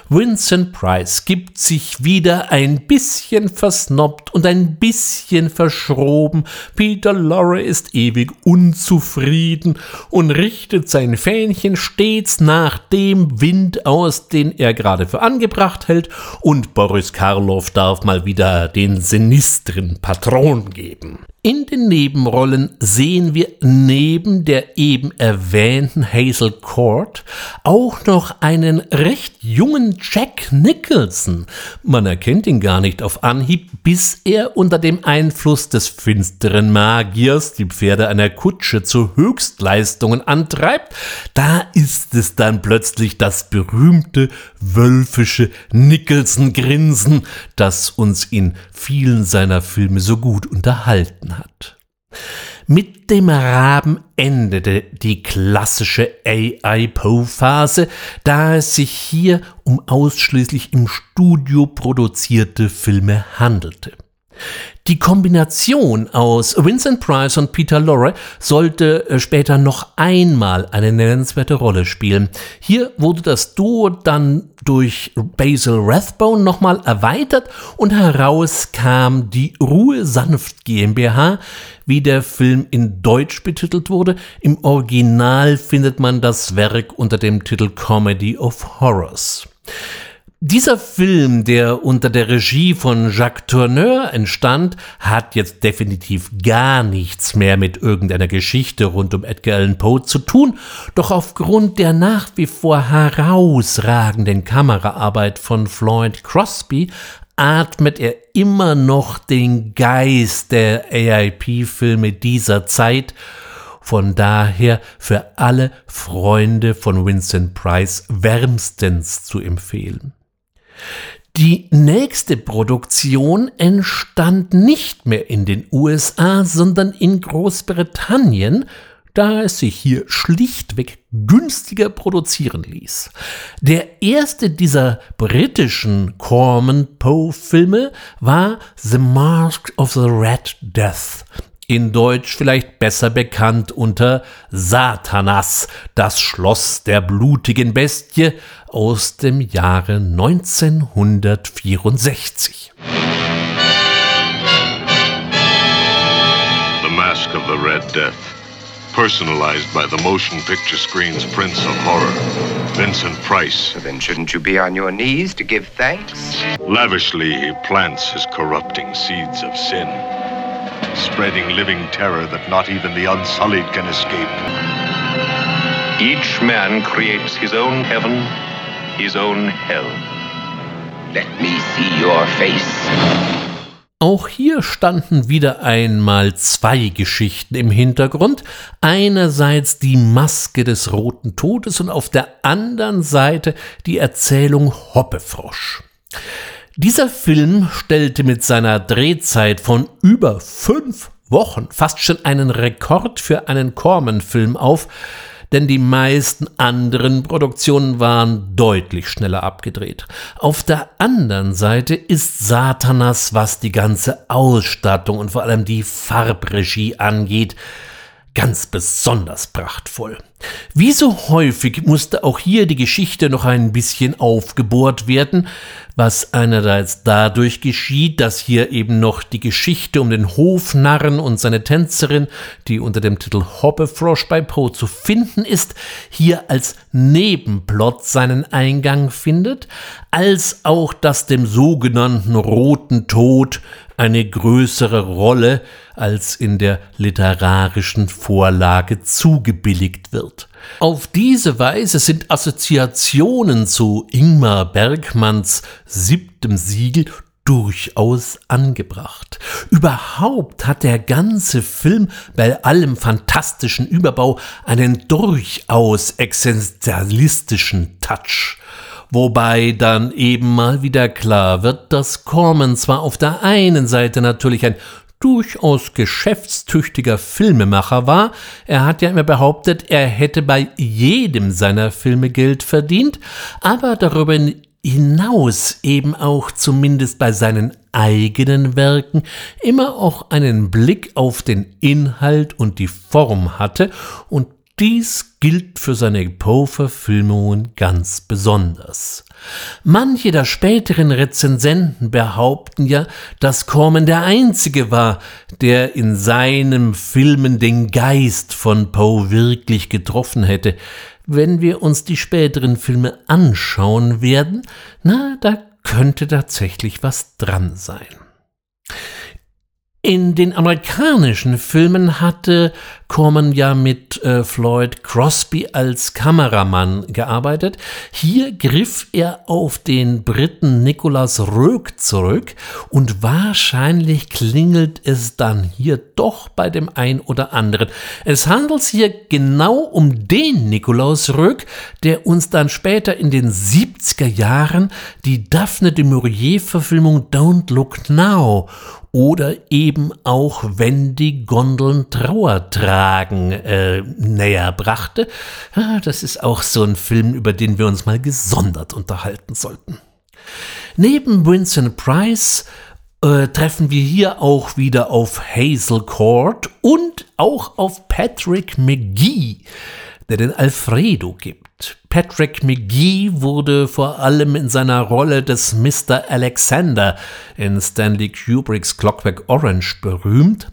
Vincent Price gibt sich wieder ein bisschen versnobbt und ein bisschen verschroben. Peter Lorre ist ewig unzufrieden und richtet sein Fähnchen stets nach dem Wind aus, den er gerade für angebracht hält. Und Boris Karloff darf mal wieder den sinistren Patron geben. In den Nebenrollen sehen wir neben der eben erwähnten Hazel Court auch noch einen recht jungen Jack Nicholson. Man erkennt ihn gar nicht auf Anhieb, bis er unter dem Einfluss des finsteren Magiers die Pferde einer Kutsche zu Höchstleistungen antreibt. Da ist es dann plötzlich das berühmte wölfische Nicholson-Grinsen, das uns in vielen seiner Filme so gut unterhalten hat. Mit dem Raben endete die klassische AI-Poe-Phase, da es sich hier um ausschließlich im Studio produzierte Filme handelte. Die Kombination aus Vincent Price und Peter Lorre sollte äh, später noch einmal eine nennenswerte Rolle spielen. Hier wurde das Duo dann durch Basil Rathbone nochmal erweitert und heraus kam die Ruhe Sanft GmbH, wie der Film in Deutsch betitelt wurde. Im Original findet man das Werk unter dem Titel Comedy of Horrors. Dieser Film, der unter der Regie von Jacques Tourneur entstand, hat jetzt definitiv gar nichts mehr mit irgendeiner Geschichte rund um Edgar Allan Poe zu tun, doch aufgrund der nach wie vor herausragenden Kameraarbeit von Floyd Crosby atmet er immer noch den Geist der AIP-Filme dieser Zeit von daher für alle Freunde von Vincent Price wärmstens zu empfehlen. Die nächste Produktion entstand nicht mehr in den USA, sondern in Großbritannien. da es sich hier schlichtweg günstiger produzieren ließ. Der erste dieser britischen Corman Poe-Filme war The Mask of the Red Death, in Deutsch vielleicht besser bekannt unter Satanas, das Schloss der blutigen Bestie aus dem Jahre 1964. The Mask of the Red Death, personalized by the motion picture screen's Prince of Horror, Vincent Price. Then shouldn't you be on your knees to give thanks? Lavishly, he plants his corrupting seeds of sin spreading living terror that not even the unsullied can escape. Each man creates his own heaven, his own hell. Let me see your face. Auch hier standen wieder einmal zwei Geschichten im Hintergrund. Einerseits die Maske des Roten Todes und auf der anderen Seite die Erzählung Hoppefrosch. Dieser Film stellte mit seiner Drehzeit von über fünf Wochen fast schon einen Rekord für einen Corman-Film auf, denn die meisten anderen Produktionen waren deutlich schneller abgedreht. Auf der anderen Seite ist Satanas, was die ganze Ausstattung und vor allem die Farbregie angeht, ganz besonders prachtvoll. Wie so häufig musste auch hier die Geschichte noch ein bisschen aufgebohrt werden, was einerseits dadurch geschieht, dass hier eben noch die Geschichte um den Hofnarren und seine Tänzerin, die unter dem Titel Hoppefrosch bei Poe zu finden ist, hier als Nebenplot seinen Eingang findet, als auch, dass dem sogenannten Roten Tod eine größere Rolle als in der literarischen Vorlage zugebilligt wird. Auf diese Weise sind Assoziationen zu Ingmar Bergmanns siebtem Siegel durchaus angebracht. Überhaupt hat der ganze Film bei allem fantastischen Überbau einen durchaus existenzialistischen Touch wobei dann eben mal wieder klar wird, dass Corman zwar auf der einen Seite natürlich ein durchaus geschäftstüchtiger Filmemacher war. Er hat ja immer behauptet, er hätte bei jedem seiner Filme Geld verdient, aber darüber hinaus eben auch zumindest bei seinen eigenen Werken immer auch einen Blick auf den Inhalt und die Form hatte und dies gilt für seine Poe-Verfilmungen ganz besonders. Manche der späteren Rezensenten behaupten ja, dass Corman der Einzige war, der in seinem Filmen den Geist von Poe wirklich getroffen hätte. Wenn wir uns die späteren Filme anschauen werden, na, da könnte tatsächlich was dran sein. In den amerikanischen Filmen hatte Corman ja mit äh, Floyd Crosby als Kameramann gearbeitet. Hier griff er auf den Briten Nicholas Roeg zurück und wahrscheinlich klingelt es dann hier doch bei dem ein oder anderen. Es handelt sich hier genau um den Nicholas Roeg, der uns dann später in den 70er Jahren die Daphne de Maurier Verfilmung Don't Look Now oder eben auch wenn die Gondeln Trauer tragen äh, näher brachte. Das ist auch so ein Film, über den wir uns mal gesondert unterhalten sollten. Neben Vincent Price äh, treffen wir hier auch wieder auf Hazel Court und auch auf Patrick McGee, der den Alfredo gibt. Patrick McGee wurde vor allem in seiner Rolle des Mr. Alexander in Stanley Kubricks Clockwork Orange berühmt,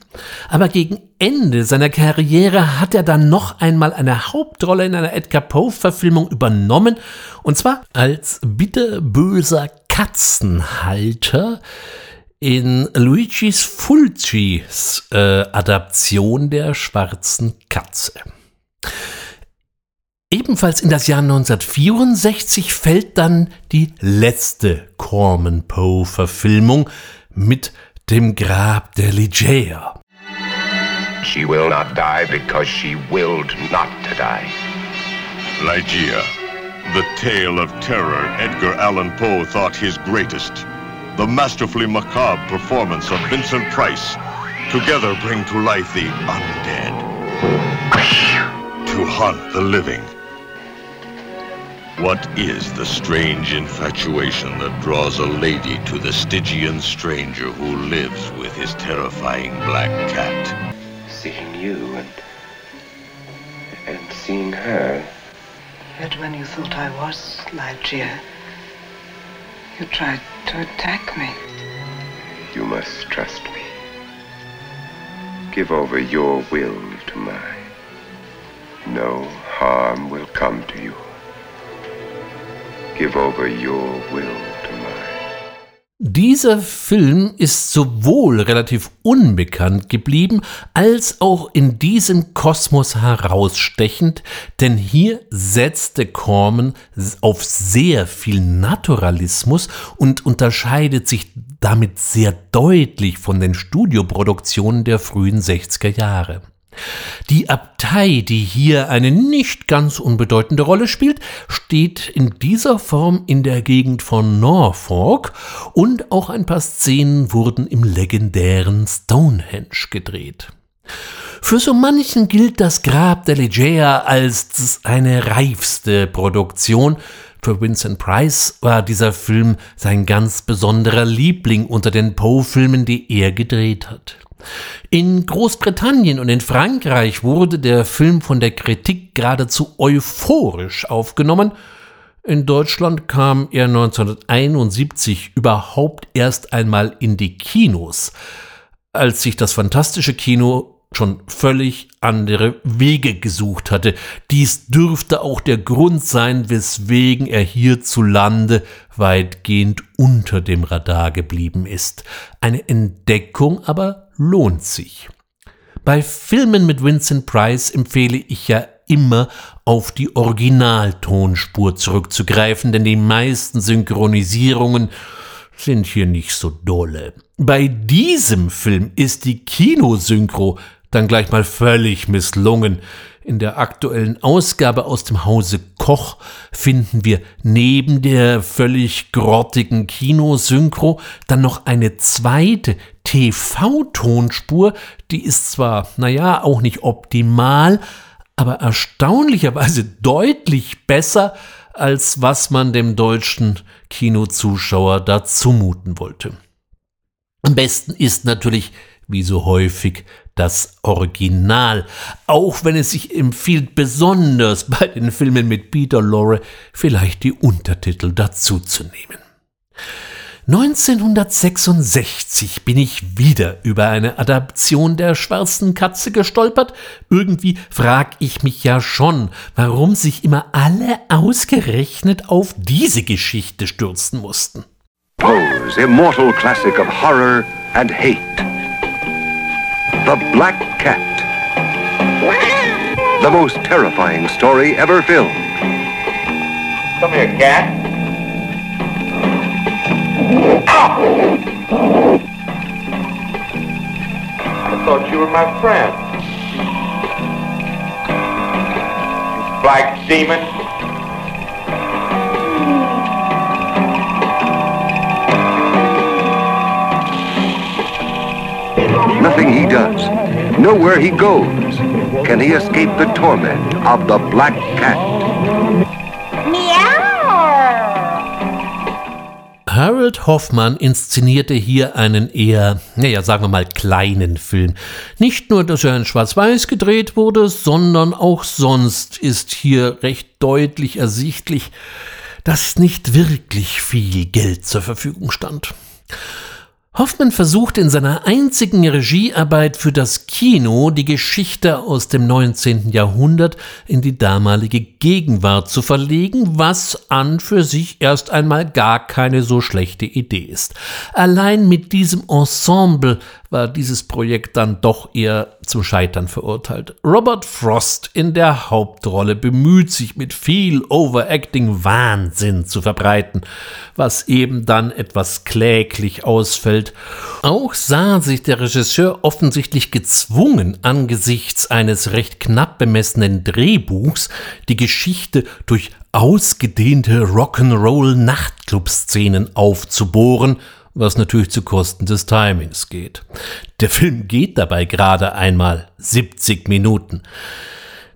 aber gegen Ende seiner Karriere hat er dann noch einmal eine Hauptrolle in einer Edgar Poe-Verfilmung übernommen, und zwar als bitterböser Katzenhalter in Luigi's Fulcis äh, Adaption der schwarzen Katze. Ebenfalls in das Jahr 1964 fällt dann die letzte Corman Poe-Verfilmung mit dem Grab der Ligeia. She will not die because she willed not to die. Ligeia, the tale of terror Edgar Allan Poe thought his greatest. The masterfully macabre performance of Vincent Price together bring to life the undead. haunt the living. What is the strange infatuation that draws a lady to the Stygian stranger who lives with his terrifying black cat? Seeing you and. and seeing her. Yet when you thought I was Ligeia, you tried to attack me. You must trust me. Give over your will to mine. No harm will come to you. Give over your will. Dieser Film ist sowohl relativ unbekannt geblieben, als auch in diesem Kosmos herausstechend, denn hier setzte Corman auf sehr viel Naturalismus und unterscheidet sich damit sehr deutlich von den Studioproduktionen der frühen 60er Jahre. Die Abtei, die hier eine nicht ganz unbedeutende Rolle spielt, steht in dieser Form in der Gegend von Norfolk und auch ein paar Szenen wurden im legendären Stonehenge gedreht. Für so manchen gilt das Grab der Ligeia als eine reifste Produktion, für Vincent Price war dieser Film sein ganz besonderer Liebling unter den Poe-Filmen, die er gedreht hat. In Großbritannien und in Frankreich wurde der Film von der Kritik geradezu euphorisch aufgenommen. In Deutschland kam er 1971 überhaupt erst einmal in die Kinos, als sich das fantastische Kino schon völlig andere Wege gesucht hatte. Dies dürfte auch der Grund sein, weswegen er hierzulande weitgehend unter dem Radar geblieben ist. Eine Entdeckung aber lohnt sich. Bei Filmen mit Vincent Price empfehle ich ja immer auf die Originaltonspur zurückzugreifen, denn die meisten Synchronisierungen sind hier nicht so dolle. Bei diesem Film ist die Kinosynchro dann gleich mal völlig misslungen. In der aktuellen Ausgabe aus dem Hause Koch finden wir neben der völlig grottigen Kinosynchro dann noch eine zweite TV-Tonspur, die ist zwar, naja, auch nicht optimal, aber erstaunlicherweise deutlich besser, als was man dem deutschen Kinozuschauer da zumuten wollte. Am besten ist natürlich, wie so häufig, das Original, auch wenn es sich empfiehlt, besonders bei den Filmen mit Peter Lorre vielleicht die Untertitel dazuzunehmen. 1966 bin ich wieder über eine Adaption der Schwarzen Katze gestolpert. Irgendwie frag ich mich ja schon, warum sich immer alle ausgerechnet auf diese Geschichte stürzen mussten. Poe's immortal classic of horror and hate. The Black Cat. The most terrifying story ever filmed. Come here, cat. Ah! I thought you were my friend. You black demon. Nothing he does, nowhere he goes, can he escape the torment of the Black Cat. Harold Hoffmann inszenierte hier einen eher, naja, sagen wir mal, kleinen Film. Nicht nur, dass er in Schwarz-Weiß gedreht wurde, sondern auch sonst ist hier recht deutlich ersichtlich, dass nicht wirklich viel Geld zur Verfügung stand. Hoffmann versucht in seiner einzigen Regiearbeit für das Kino die Geschichte aus dem 19. Jahrhundert in die damalige Gegenwart zu verlegen, was an für sich erst einmal gar keine so schlechte Idee ist. Allein mit diesem Ensemble war dieses Projekt dann doch eher zum Scheitern verurteilt. Robert Frost in der Hauptrolle bemüht sich mit viel Overacting Wahnsinn zu verbreiten, was eben dann etwas kläglich ausfällt. Auch sah sich der Regisseur offensichtlich gezwungen, angesichts eines recht knapp bemessenen Drehbuchs die Geschichte durch ausgedehnte Rock'n'Roll-Nachtclub-Szenen aufzubohren was natürlich zu Kosten des Timings geht. Der Film geht dabei gerade einmal 70 Minuten.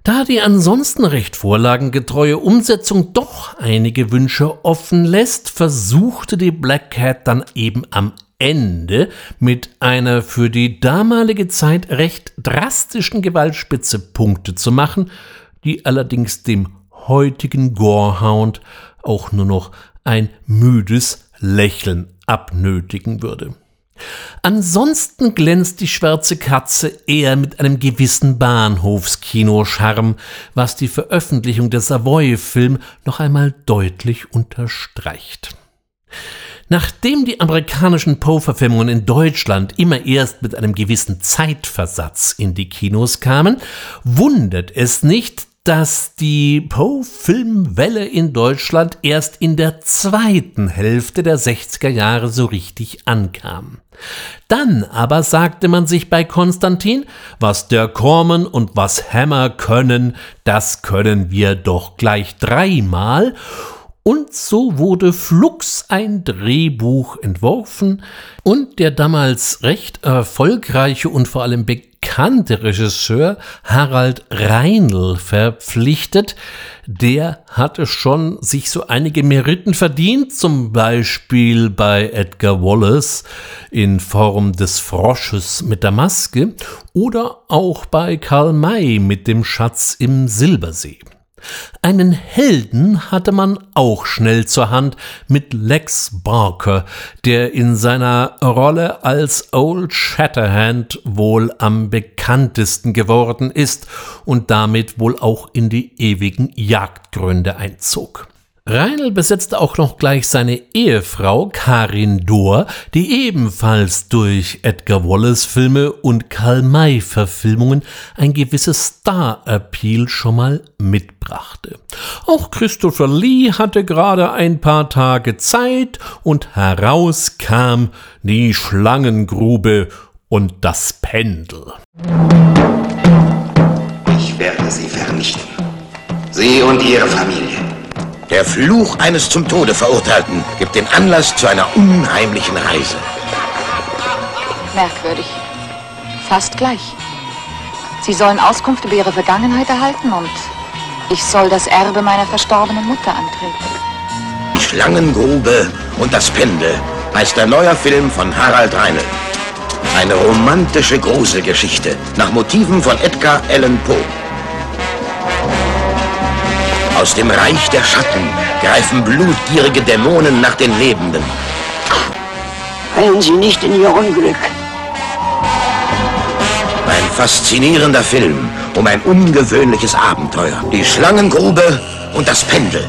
Da die ansonsten recht vorlagengetreue Umsetzung doch einige Wünsche offen lässt, versuchte die Black Cat dann eben am Ende mit einer für die damalige Zeit recht drastischen Gewaltspitze Punkte zu machen, die allerdings dem heutigen Gorehound auch nur noch ein müdes Lächeln abnötigen würde. Ansonsten glänzt die schwarze Katze eher mit einem gewissen Bahnhofskino-Charme, was die Veröffentlichung der Savoy-Film noch einmal deutlich unterstreicht. Nachdem die amerikanischen Poe-Verfilmungen in Deutschland immer erst mit einem gewissen Zeitversatz in die Kinos kamen, wundert es nicht, dass die Poe-Filmwelle in Deutschland erst in der zweiten Hälfte der 60er Jahre so richtig ankam. Dann aber sagte man sich bei Konstantin, was der Corman und was Hammer können, das können wir doch gleich dreimal, und so wurde flugs ein Drehbuch entworfen und der damals recht erfolgreiche und vor allem bekannte Regisseur Harald Reinl verpflichtet. Der hatte schon sich so einige Meriten verdient, zum Beispiel bei Edgar Wallace in Form des Frosches mit der Maske oder auch bei Karl May mit dem Schatz im Silbersee. Einen Helden hatte man auch schnell zur Hand mit Lex Barker, der in seiner Rolle als Old Shatterhand wohl am bekanntesten geworden ist und damit wohl auch in die ewigen Jagdgründe einzog. Reinl besetzte auch noch gleich seine Ehefrau Karin Dohr, die ebenfalls durch Edgar Wallace Filme und Karl May Verfilmungen ein gewisses Star-Appeal schon mal mitbrachte. Auch Christopher Lee hatte gerade ein paar Tage Zeit und heraus kam die Schlangengrube und das Pendel. Ich werde sie vernichten. Sie und ihre Familie. Der Fluch eines zum Tode Verurteilten gibt den Anlass zu einer unheimlichen Reise. Merkwürdig. Fast gleich. Sie sollen Auskunft über ihre Vergangenheit erhalten und ich soll das Erbe meiner verstorbenen Mutter antreten. Die Schlangengrube und das Pendel heißt der neue Film von Harald Reinl. Eine romantische Gruselgeschichte nach Motiven von Edgar Allan Poe. Aus dem Reich der Schatten greifen blutgierige Dämonen nach den Lebenden. Fallen Sie nicht in Ihr Unglück. Ein faszinierender Film um ein ungewöhnliches Abenteuer. Die Schlangengrube und das Pendel.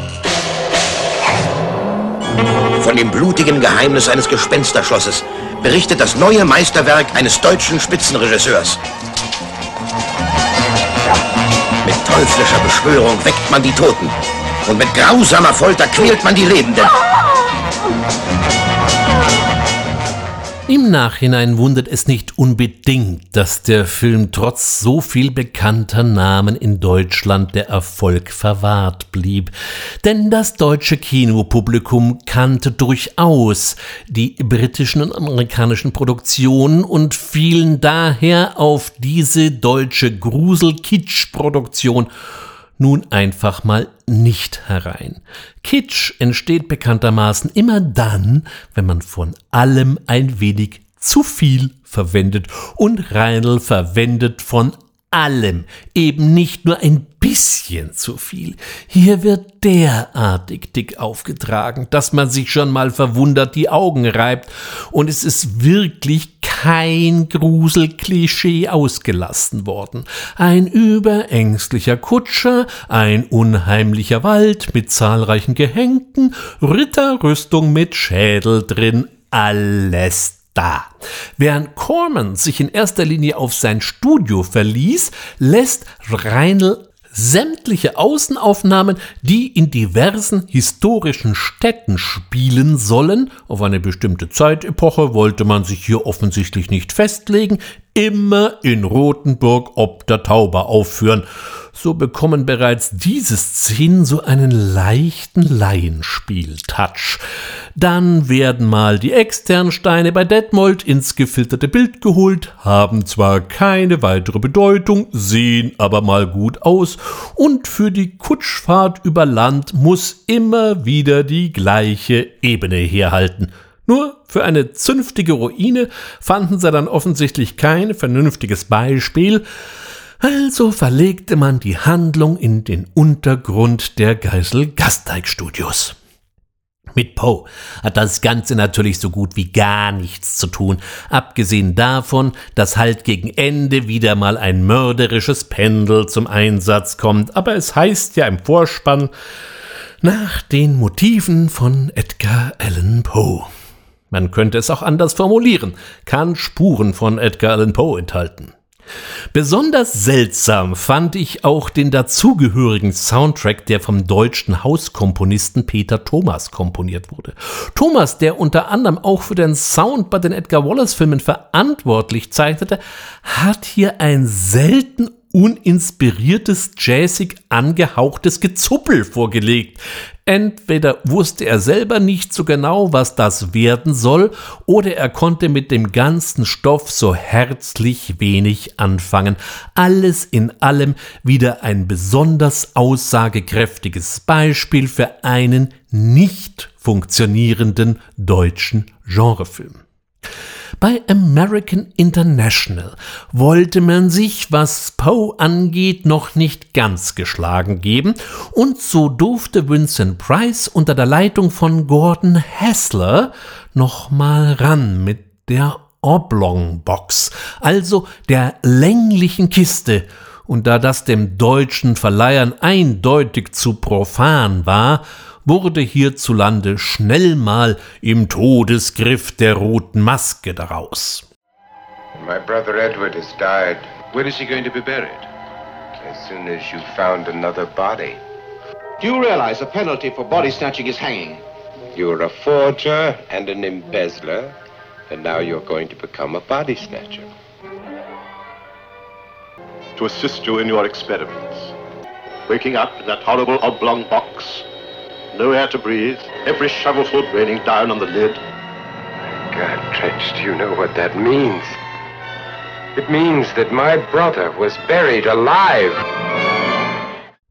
Von dem blutigen Geheimnis eines Gespensterschlosses berichtet das neue Meisterwerk eines deutschen Spitzenregisseurs. Mit teuflischer Beschwörung weckt man die Toten. Und mit grausamer Folter quält man die Lebenden. Im Nachhinein wundert es nicht unbedingt, dass der Film trotz so viel bekannter Namen in Deutschland der Erfolg verwahrt blieb. Denn das deutsche Kinopublikum kannte durchaus die britischen und amerikanischen Produktionen und fielen daher auf diese deutsche Grusel-Kitsch-Produktion nun einfach mal nicht herein. Kitsch entsteht bekanntermaßen immer dann, wenn man von allem ein wenig zu viel verwendet und Reinl verwendet von allem, eben nicht nur ein bisschen zu viel. Hier wird derartig dick aufgetragen, dass man sich schon mal verwundert die Augen reibt und es ist wirklich kein Gruselklischee ausgelassen worden. Ein überängstlicher Kutscher, ein unheimlicher Wald mit zahlreichen Gehängten, Ritterrüstung mit Schädel drin, alles da. Während Corman sich in erster Linie auf sein Studio verließ, lässt Reinl sämtliche Außenaufnahmen, die in diversen historischen Städten spielen sollen, auf eine bestimmte Zeitepoche wollte man sich hier offensichtlich nicht festlegen, immer in Rothenburg ob der Tauber aufführen. So bekommen bereits diese Szenen so einen leichten Laienspiel-Touch. Dann werden mal die externen Steine bei Detmold ins gefilterte Bild geholt, haben zwar keine weitere Bedeutung, sehen aber mal gut aus und für die Kutschfahrt über Land muss immer wieder die gleiche Ebene herhalten. Nur für eine zünftige Ruine fanden sie dann offensichtlich kein vernünftiges Beispiel, also verlegte man die Handlung in den Untergrund der Geisel Gasteig Studios. Mit Poe hat das Ganze natürlich so gut wie gar nichts zu tun, abgesehen davon, dass halt gegen Ende wieder mal ein mörderisches Pendel zum Einsatz kommt, aber es heißt ja im Vorspann nach den Motiven von Edgar Allan Poe. Man könnte es auch anders formulieren, kann Spuren von Edgar Allan Poe enthalten. Besonders seltsam fand ich auch den dazugehörigen Soundtrack, der vom deutschen Hauskomponisten Peter Thomas komponiert wurde. Thomas, der unter anderem auch für den Sound bei den Edgar Wallace Filmen verantwortlich zeichnete, hat hier ein selten uninspiriertes, jazzig angehauchtes Gezuppel vorgelegt. Entweder wusste er selber nicht so genau, was das werden soll, oder er konnte mit dem ganzen Stoff so herzlich wenig anfangen. Alles in allem wieder ein besonders aussagekräftiges Beispiel für einen nicht funktionierenden deutschen Genrefilm. Bei American International wollte man sich, was Poe angeht, noch nicht ganz geschlagen geben, und so durfte Vincent Price unter der Leitung von Gordon Hassler nochmal ran mit der Oblong Box, also der länglichen Kiste, und da das dem deutschen Verleihern eindeutig zu profan war, wurde hierzulande schnell mal im Todesgriff der roten Maske daraus. My brother Edward has died. Where is he going to be buried? As soon as you found another body. Do you realize the penalty for body snatching is hanging? You're a forger and an embezzler, and now you're going to become a body snatcher. To assist you in your experiments. Waking up in that horrible oblong box no air to breathe, every shovelful raining down on the lid. God, Trench, do you know what that means? It means that my brother was buried alive.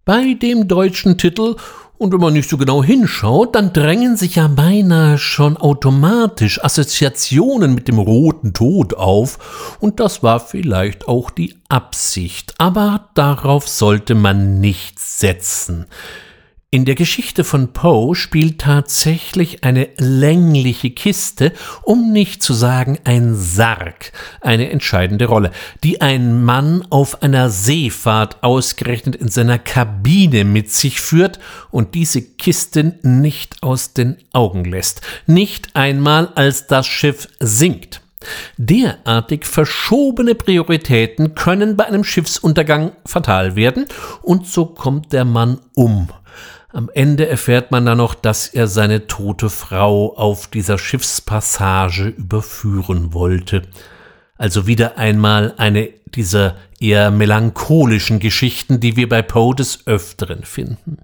Bei dem deutschen Titel und wenn man nicht so genau hinschaut, dann drängen sich ja beinahe schon automatisch Assoziationen mit dem roten Tod auf. Und das war vielleicht auch die Absicht. Aber darauf sollte man nicht setzen. In der Geschichte von Poe spielt tatsächlich eine längliche Kiste, um nicht zu sagen ein Sarg, eine entscheidende Rolle, die ein Mann auf einer Seefahrt ausgerechnet in seiner Kabine mit sich führt und diese Kiste nicht aus den Augen lässt, nicht einmal als das Schiff sinkt. Derartig verschobene Prioritäten können bei einem Schiffsuntergang fatal werden, und so kommt der Mann um am Ende erfährt man dann noch, dass er seine tote Frau auf dieser Schiffspassage überführen wollte. Also wieder einmal eine dieser eher melancholischen Geschichten, die wir bei Poe des Öfteren finden.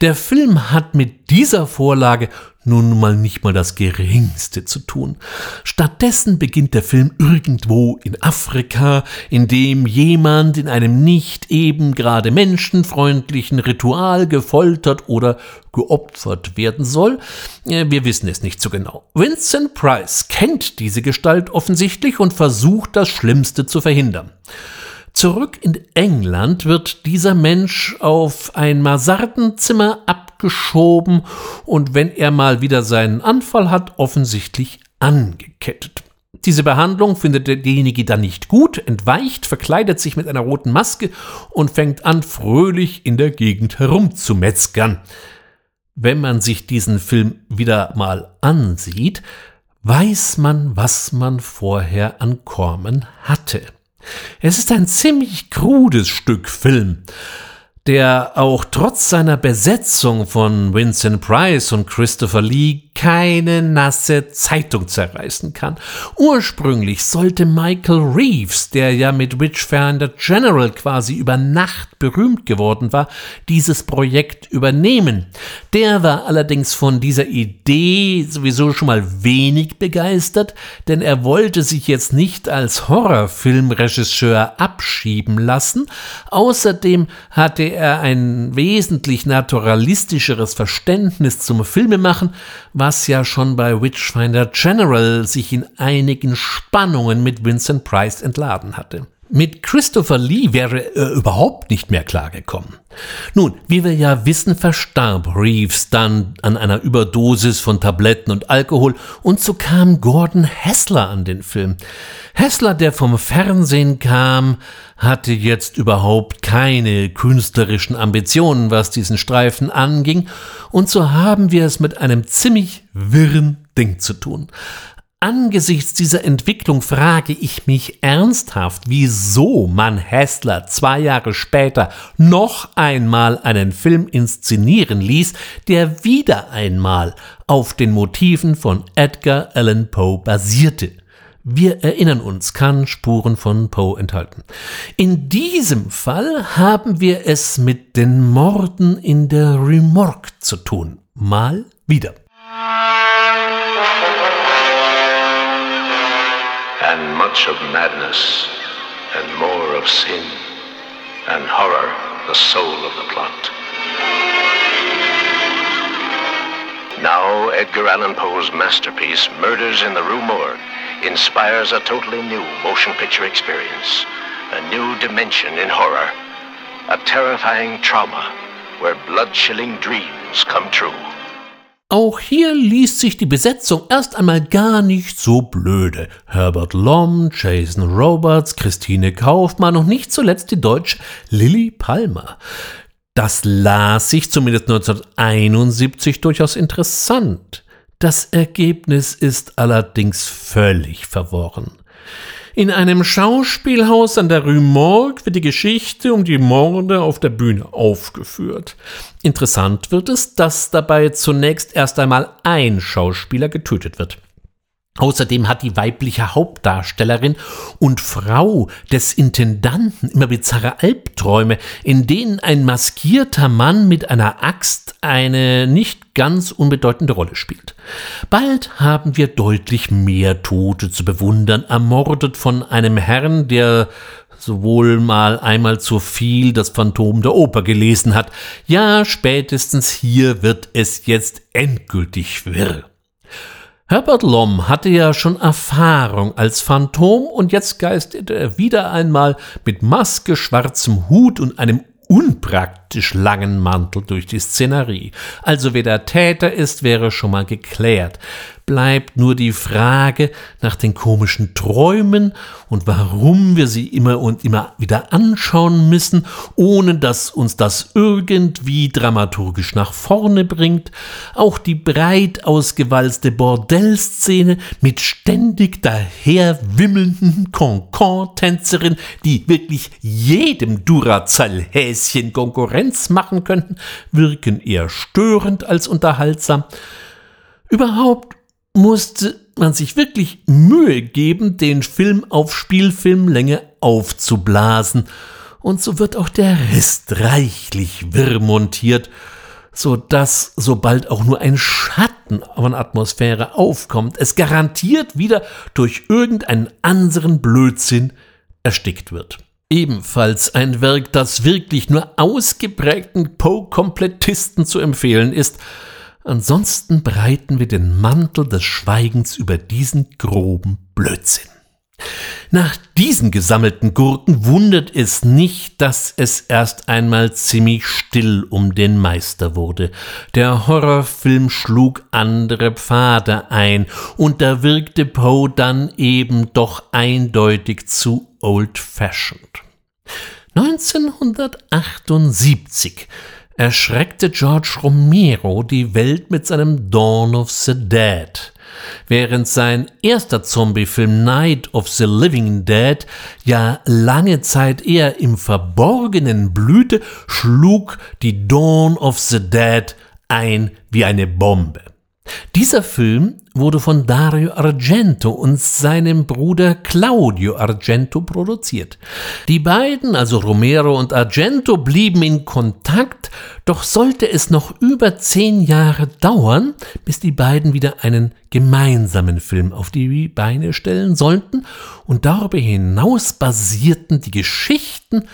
Der Film hat mit dieser Vorlage nun mal nicht mal das geringste zu tun. Stattdessen beginnt der Film irgendwo in Afrika, in dem jemand in einem nicht eben gerade menschenfreundlichen Ritual gefoltert oder geopfert werden soll. Wir wissen es nicht so genau. Vincent Price kennt diese Gestalt offensichtlich und versucht das Schlimmste zu verhindern. Zurück in England wird dieser Mensch auf ein Mansardenzimmer abgeschoben und wenn er mal wieder seinen Anfall hat, offensichtlich angekettet. Diese Behandlung findet derjenige dann nicht gut, entweicht, verkleidet sich mit einer roten Maske und fängt an, fröhlich in der Gegend herumzumetzgern. Wenn man sich diesen Film wieder mal ansieht, weiß man, was man vorher an Kormen hatte. Es ist ein ziemlich krudes Stück Film, der auch trotz seiner Besetzung von Vincent Price und Christopher Lee keine nasse Zeitung zerreißen kann. Ursprünglich sollte Michael Reeves, der ja mit Witchfinder General quasi über Nacht berühmt geworden war, dieses Projekt übernehmen. Der war allerdings von dieser Idee sowieso schon mal wenig begeistert, denn er wollte sich jetzt nicht als Horrorfilmregisseur abschieben lassen. Außerdem hatte er ein wesentlich naturalistischeres Verständnis zum Filmemachen, was ja schon bei Witchfinder General sich in einigen Spannungen mit Vincent Price entladen hatte. Mit Christopher Lee wäre er überhaupt nicht mehr klargekommen. Nun, wie wir ja wissen, verstarb Reeves dann an einer Überdosis von Tabletten und Alkohol und so kam Gordon Hessler an den Film. Hessler, der vom Fernsehen kam, hatte jetzt überhaupt keine künstlerischen Ambitionen, was diesen Streifen anging, und so haben wir es mit einem ziemlich wirren Ding zu tun. Angesichts dieser Entwicklung frage ich mich ernsthaft, wieso man Hessler zwei Jahre später noch einmal einen Film inszenieren ließ, der wieder einmal auf den Motiven von Edgar Allan Poe basierte. Wir erinnern uns, kann Spuren von Poe enthalten. In diesem Fall haben wir es mit den Morden in der Remorque zu tun. Mal wieder. And much of madness, and more of sin, and horror, the soul of the plot. Now, Edgar Allan Poe's masterpiece, Murders in the Rue Morgue, inspires a totally new motion picture experience, a new dimension in horror, a terrifying trauma where blood-chilling dreams come true. Auch hier liest sich die Besetzung erst einmal gar nicht so blöde. Herbert Lom, Jason Roberts, Christine Kaufmann und nicht zuletzt die deutsche Lilly Palmer. Das las sich zumindest 1971 durchaus interessant. Das Ergebnis ist allerdings völlig verworren. In einem Schauspielhaus an der Rue Morgue wird die Geschichte um die Morde auf der Bühne aufgeführt. Interessant wird es, dass dabei zunächst erst einmal ein Schauspieler getötet wird. Außerdem hat die weibliche Hauptdarstellerin und Frau des Intendanten immer bizarre Albträume, in denen ein maskierter Mann mit einer Axt eine nicht ganz unbedeutende Rolle spielt. Bald haben wir deutlich mehr Tote zu bewundern, ermordet von einem Herrn, der sowohl mal einmal zu viel das Phantom der Oper gelesen hat. Ja, spätestens hier wird es jetzt endgültig wirr. Herbert Lom hatte ja schon Erfahrung als Phantom und jetzt geisterte er wieder einmal mit Maske, schwarzem Hut und einem unpraktisch langen Mantel durch die Szenerie. Also wer der Täter ist, wäre schon mal geklärt bleibt nur die Frage nach den komischen Träumen und warum wir sie immer und immer wieder anschauen müssen, ohne dass uns das irgendwie dramaturgisch nach vorne bringt. Auch die breit ausgewalzte Bordellszene mit ständig daher wimmelnden Concon-Tänzerin, die wirklich jedem Duracell-Häschen Konkurrenz machen könnten, wirken eher störend als unterhaltsam. Überhaupt musste man sich wirklich Mühe geben, den Film auf Spielfilmlänge aufzublasen. Und so wird auch der Rest reichlich wirr montiert, so sobald auch nur ein Schatten von Atmosphäre aufkommt, es garantiert wieder durch irgendeinen anderen Blödsinn erstickt wird. Ebenfalls ein Werk, das wirklich nur ausgeprägten Poe-Komplettisten zu empfehlen ist, Ansonsten breiten wir den Mantel des Schweigens über diesen groben Blödsinn. Nach diesen gesammelten Gurken wundert es nicht, dass es erst einmal ziemlich still um den Meister wurde. Der Horrorfilm schlug andere Pfade ein, und da wirkte Poe dann eben doch eindeutig zu old-fashioned. 1978 erschreckte George Romero die Welt mit seinem Dawn of the Dead. Während sein erster Zombiefilm Night of the Living Dead ja lange Zeit eher im Verborgenen blühte, schlug die Dawn of the Dead ein wie eine Bombe. Dieser Film wurde von Dario Argento und seinem Bruder Claudio Argento produziert. Die beiden, also Romero und Argento, blieben in Kontakt, doch sollte es noch über zehn Jahre dauern, bis die beiden wieder einen gemeinsamen Film auf die Beine stellen sollten, und darüber hinaus basierten die Geschichten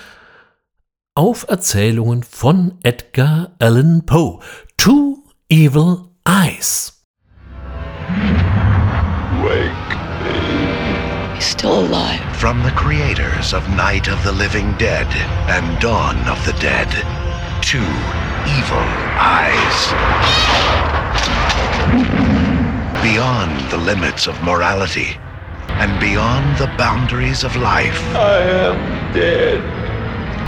auf Erzählungen von Edgar Allan Poe. Two Evil Eyes. Wake me. He's still alive. From the creators of Night of the Living Dead and Dawn of the Dead, Two Evil Eyes. Beyond the limits of morality and beyond the boundaries of life. I am dead.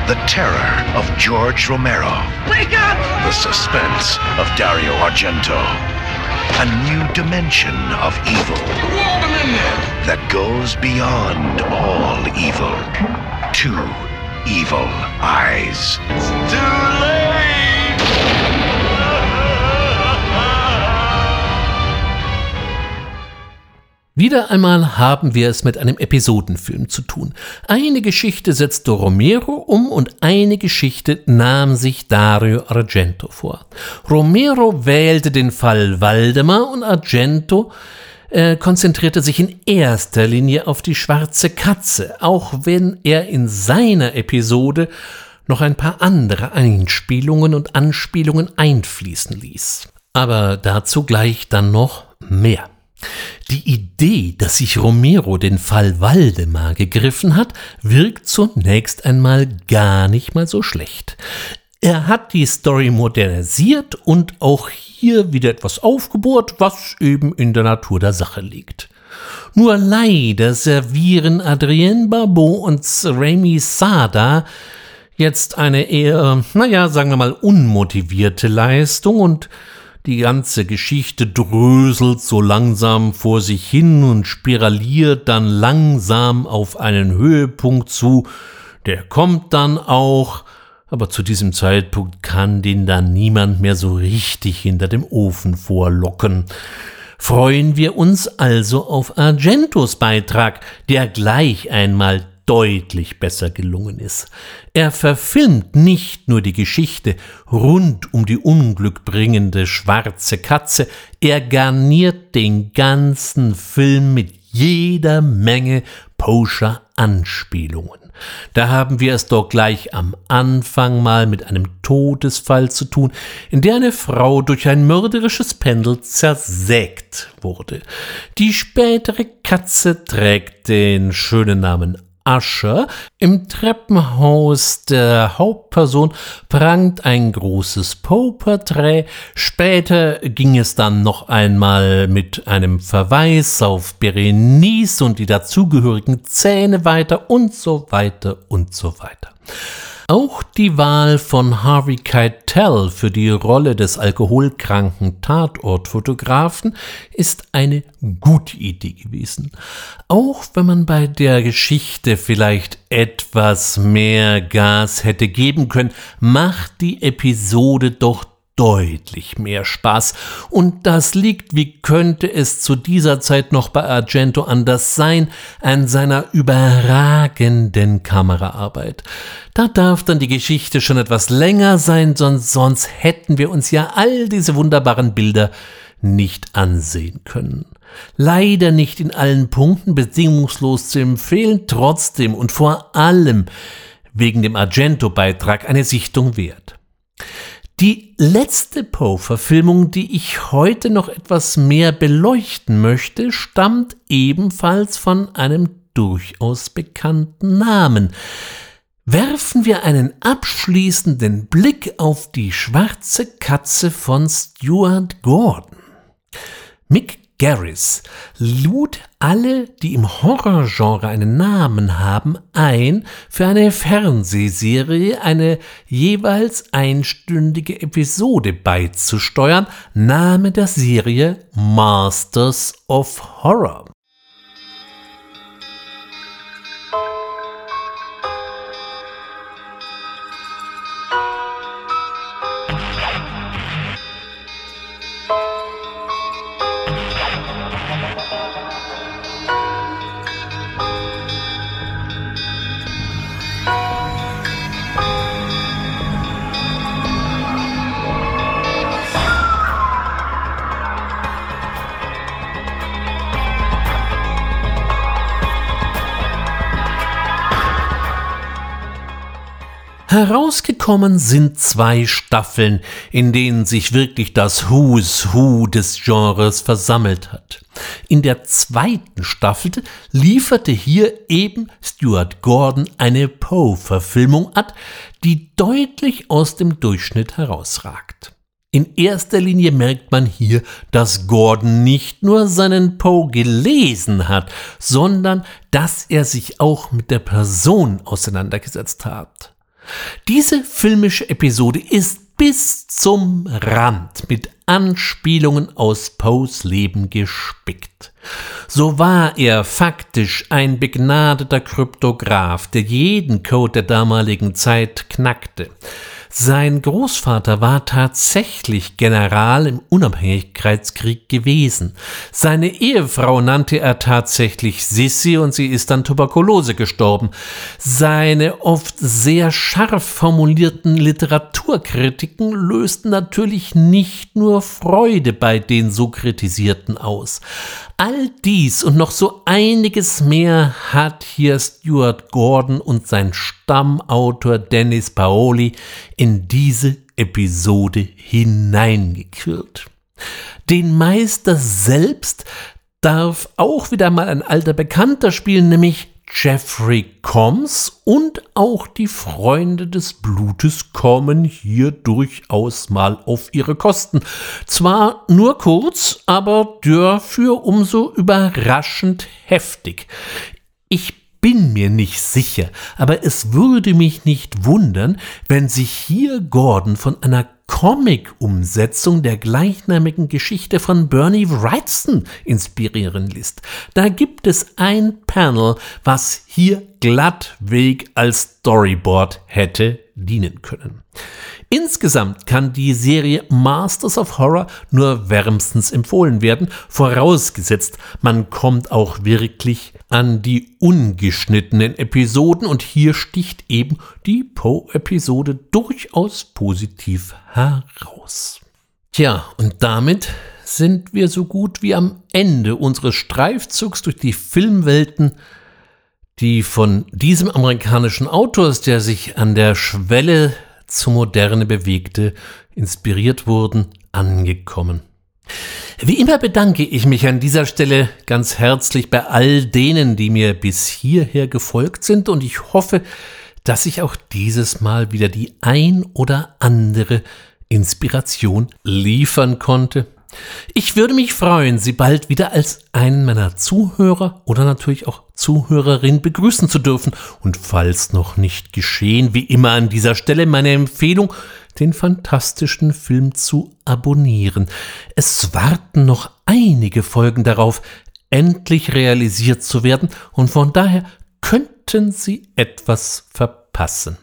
The terror of George Romero. Wake up! The suspense of Dario Argento a new dimension of evil that goes beyond all evil. Two evil eyes. It's too late! Wieder einmal haben wir es mit einem Episodenfilm zu tun. Eine Geschichte setzte Romero um und eine Geschichte nahm sich Dario Argento vor. Romero wählte den Fall Waldemar und Argento äh, konzentrierte sich in erster Linie auf die schwarze Katze, auch wenn er in seiner Episode noch ein paar andere Einspielungen und Anspielungen einfließen ließ. Aber dazu gleich dann noch mehr. Die Idee, dass sich Romero den Fall Waldemar gegriffen hat, wirkt zunächst einmal gar nicht mal so schlecht. Er hat die Story modernisiert und auch hier wieder etwas aufgebohrt, was eben in der Natur der Sache liegt. Nur leider servieren Adrien Barbeau und Remy Sada jetzt eine eher, naja, sagen wir mal, unmotivierte Leistung und die ganze Geschichte dröselt so langsam vor sich hin und spiraliert dann langsam auf einen Höhepunkt zu. Der kommt dann auch, aber zu diesem Zeitpunkt kann den dann niemand mehr so richtig hinter dem Ofen vorlocken. Freuen wir uns also auf Argentos Beitrag, der gleich einmal deutlich besser gelungen ist. Er verfilmt nicht nur die Geschichte rund um die unglückbringende schwarze Katze, er garniert den ganzen Film mit jeder Menge Poscher Anspielungen. Da haben wir es doch gleich am Anfang mal mit einem Todesfall zu tun, in der eine Frau durch ein mörderisches Pendel zersägt wurde. Die spätere Katze trägt den schönen Namen Asche. Im Treppenhaus der Hauptperson prangt ein großes Poe-Porträt. Später ging es dann noch einmal mit einem Verweis auf Berenice und die dazugehörigen Zähne weiter und so weiter und so weiter. Auch die Wahl von Harvey Keitel für die Rolle des alkoholkranken Tatortfotografen ist eine gute Idee gewesen. Auch wenn man bei der Geschichte vielleicht etwas mehr Gas hätte geben können, macht die Episode doch deutlich mehr Spaß. Und das liegt, wie könnte es zu dieser Zeit noch bei Argento anders sein, an seiner überragenden Kameraarbeit. Da darf dann die Geschichte schon etwas länger sein, sonst, sonst hätten wir uns ja all diese wunderbaren Bilder nicht ansehen können. Leider nicht in allen Punkten bedingungslos zu empfehlen, trotzdem und vor allem wegen dem Argento-Beitrag eine Sichtung wert. Die letzte Poe-Verfilmung, die ich heute noch etwas mehr beleuchten möchte, stammt ebenfalls von einem durchaus bekannten Namen. Werfen wir einen abschließenden Blick auf die schwarze Katze von Stuart Gordon. Mick Garris lud alle, die im Horrorgenre einen Namen haben, ein, für eine Fernsehserie eine jeweils einstündige Episode beizusteuern. Name der Serie Masters of Horror. Herausgekommen sind zwei Staffeln, in denen sich wirklich das Who's Who des Genres versammelt hat. In der zweiten Staffel lieferte hier eben Stuart Gordon eine Poe-Verfilmung ab, die deutlich aus dem Durchschnitt herausragt. In erster Linie merkt man hier, dass Gordon nicht nur seinen Poe gelesen hat, sondern dass er sich auch mit der Person auseinandergesetzt hat. Diese filmische Episode ist bis zum Rand mit Anspielungen aus Poes Leben gespickt. So war er faktisch ein begnadeter Kryptograph, der jeden Code der damaligen Zeit knackte. Sein Großvater war tatsächlich General im Unabhängigkeitskrieg gewesen. Seine Ehefrau nannte er tatsächlich Sissi und sie ist an Tuberkulose gestorben. Seine oft sehr scharf formulierten Literaturkritiken lösten natürlich nicht nur Freude bei den so Kritisierten aus. All dies und noch so einiges mehr hat hier Stuart Gordon und sein Stammautor Dennis Paoli in diese Episode hineingequirlt. Den Meister selbst darf auch wieder mal ein alter Bekannter spielen, nämlich Jeffrey Combs und auch die Freunde des Blutes kommen hier durchaus mal auf ihre Kosten. Zwar nur kurz, aber dafür umso überraschend heftig. Ich bin mir nicht sicher, aber es würde mich nicht wundern, wenn sich hier Gordon von einer Comic-Umsetzung der gleichnamigen Geschichte von Bernie Wrightson inspirieren lässt. Da gibt es ein Panel, was hier glattweg als Storyboard hätte dienen können. Insgesamt kann die Serie Masters of Horror nur wärmstens empfohlen werden, vorausgesetzt, man kommt auch wirklich an die ungeschnittenen Episoden und hier sticht eben die Poe-Episode durchaus positiv heraus. Tja, und damit sind wir so gut wie am Ende unseres Streifzugs durch die Filmwelten die von diesem amerikanischen Autors, der sich an der Schwelle zur Moderne bewegte, inspiriert wurden, angekommen. Wie immer bedanke ich mich an dieser Stelle ganz herzlich bei all denen, die mir bis hierher gefolgt sind und ich hoffe, dass ich auch dieses Mal wieder die ein oder andere Inspiration liefern konnte. Ich würde mich freuen, Sie bald wieder als einen meiner Zuhörer oder natürlich auch Zuhörerin begrüßen zu dürfen. Und falls noch nicht geschehen, wie immer an dieser Stelle meine Empfehlung, den fantastischen Film zu abonnieren. Es warten noch einige Folgen darauf, endlich realisiert zu werden und von daher könnten Sie etwas verpassen.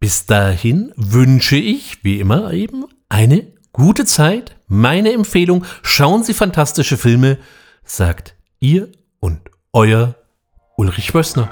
Bis dahin wünsche ich, wie immer eben, eine gute Zeit, meine Empfehlung, schauen Sie fantastische Filme, sagt ihr und euer Ulrich Wössner.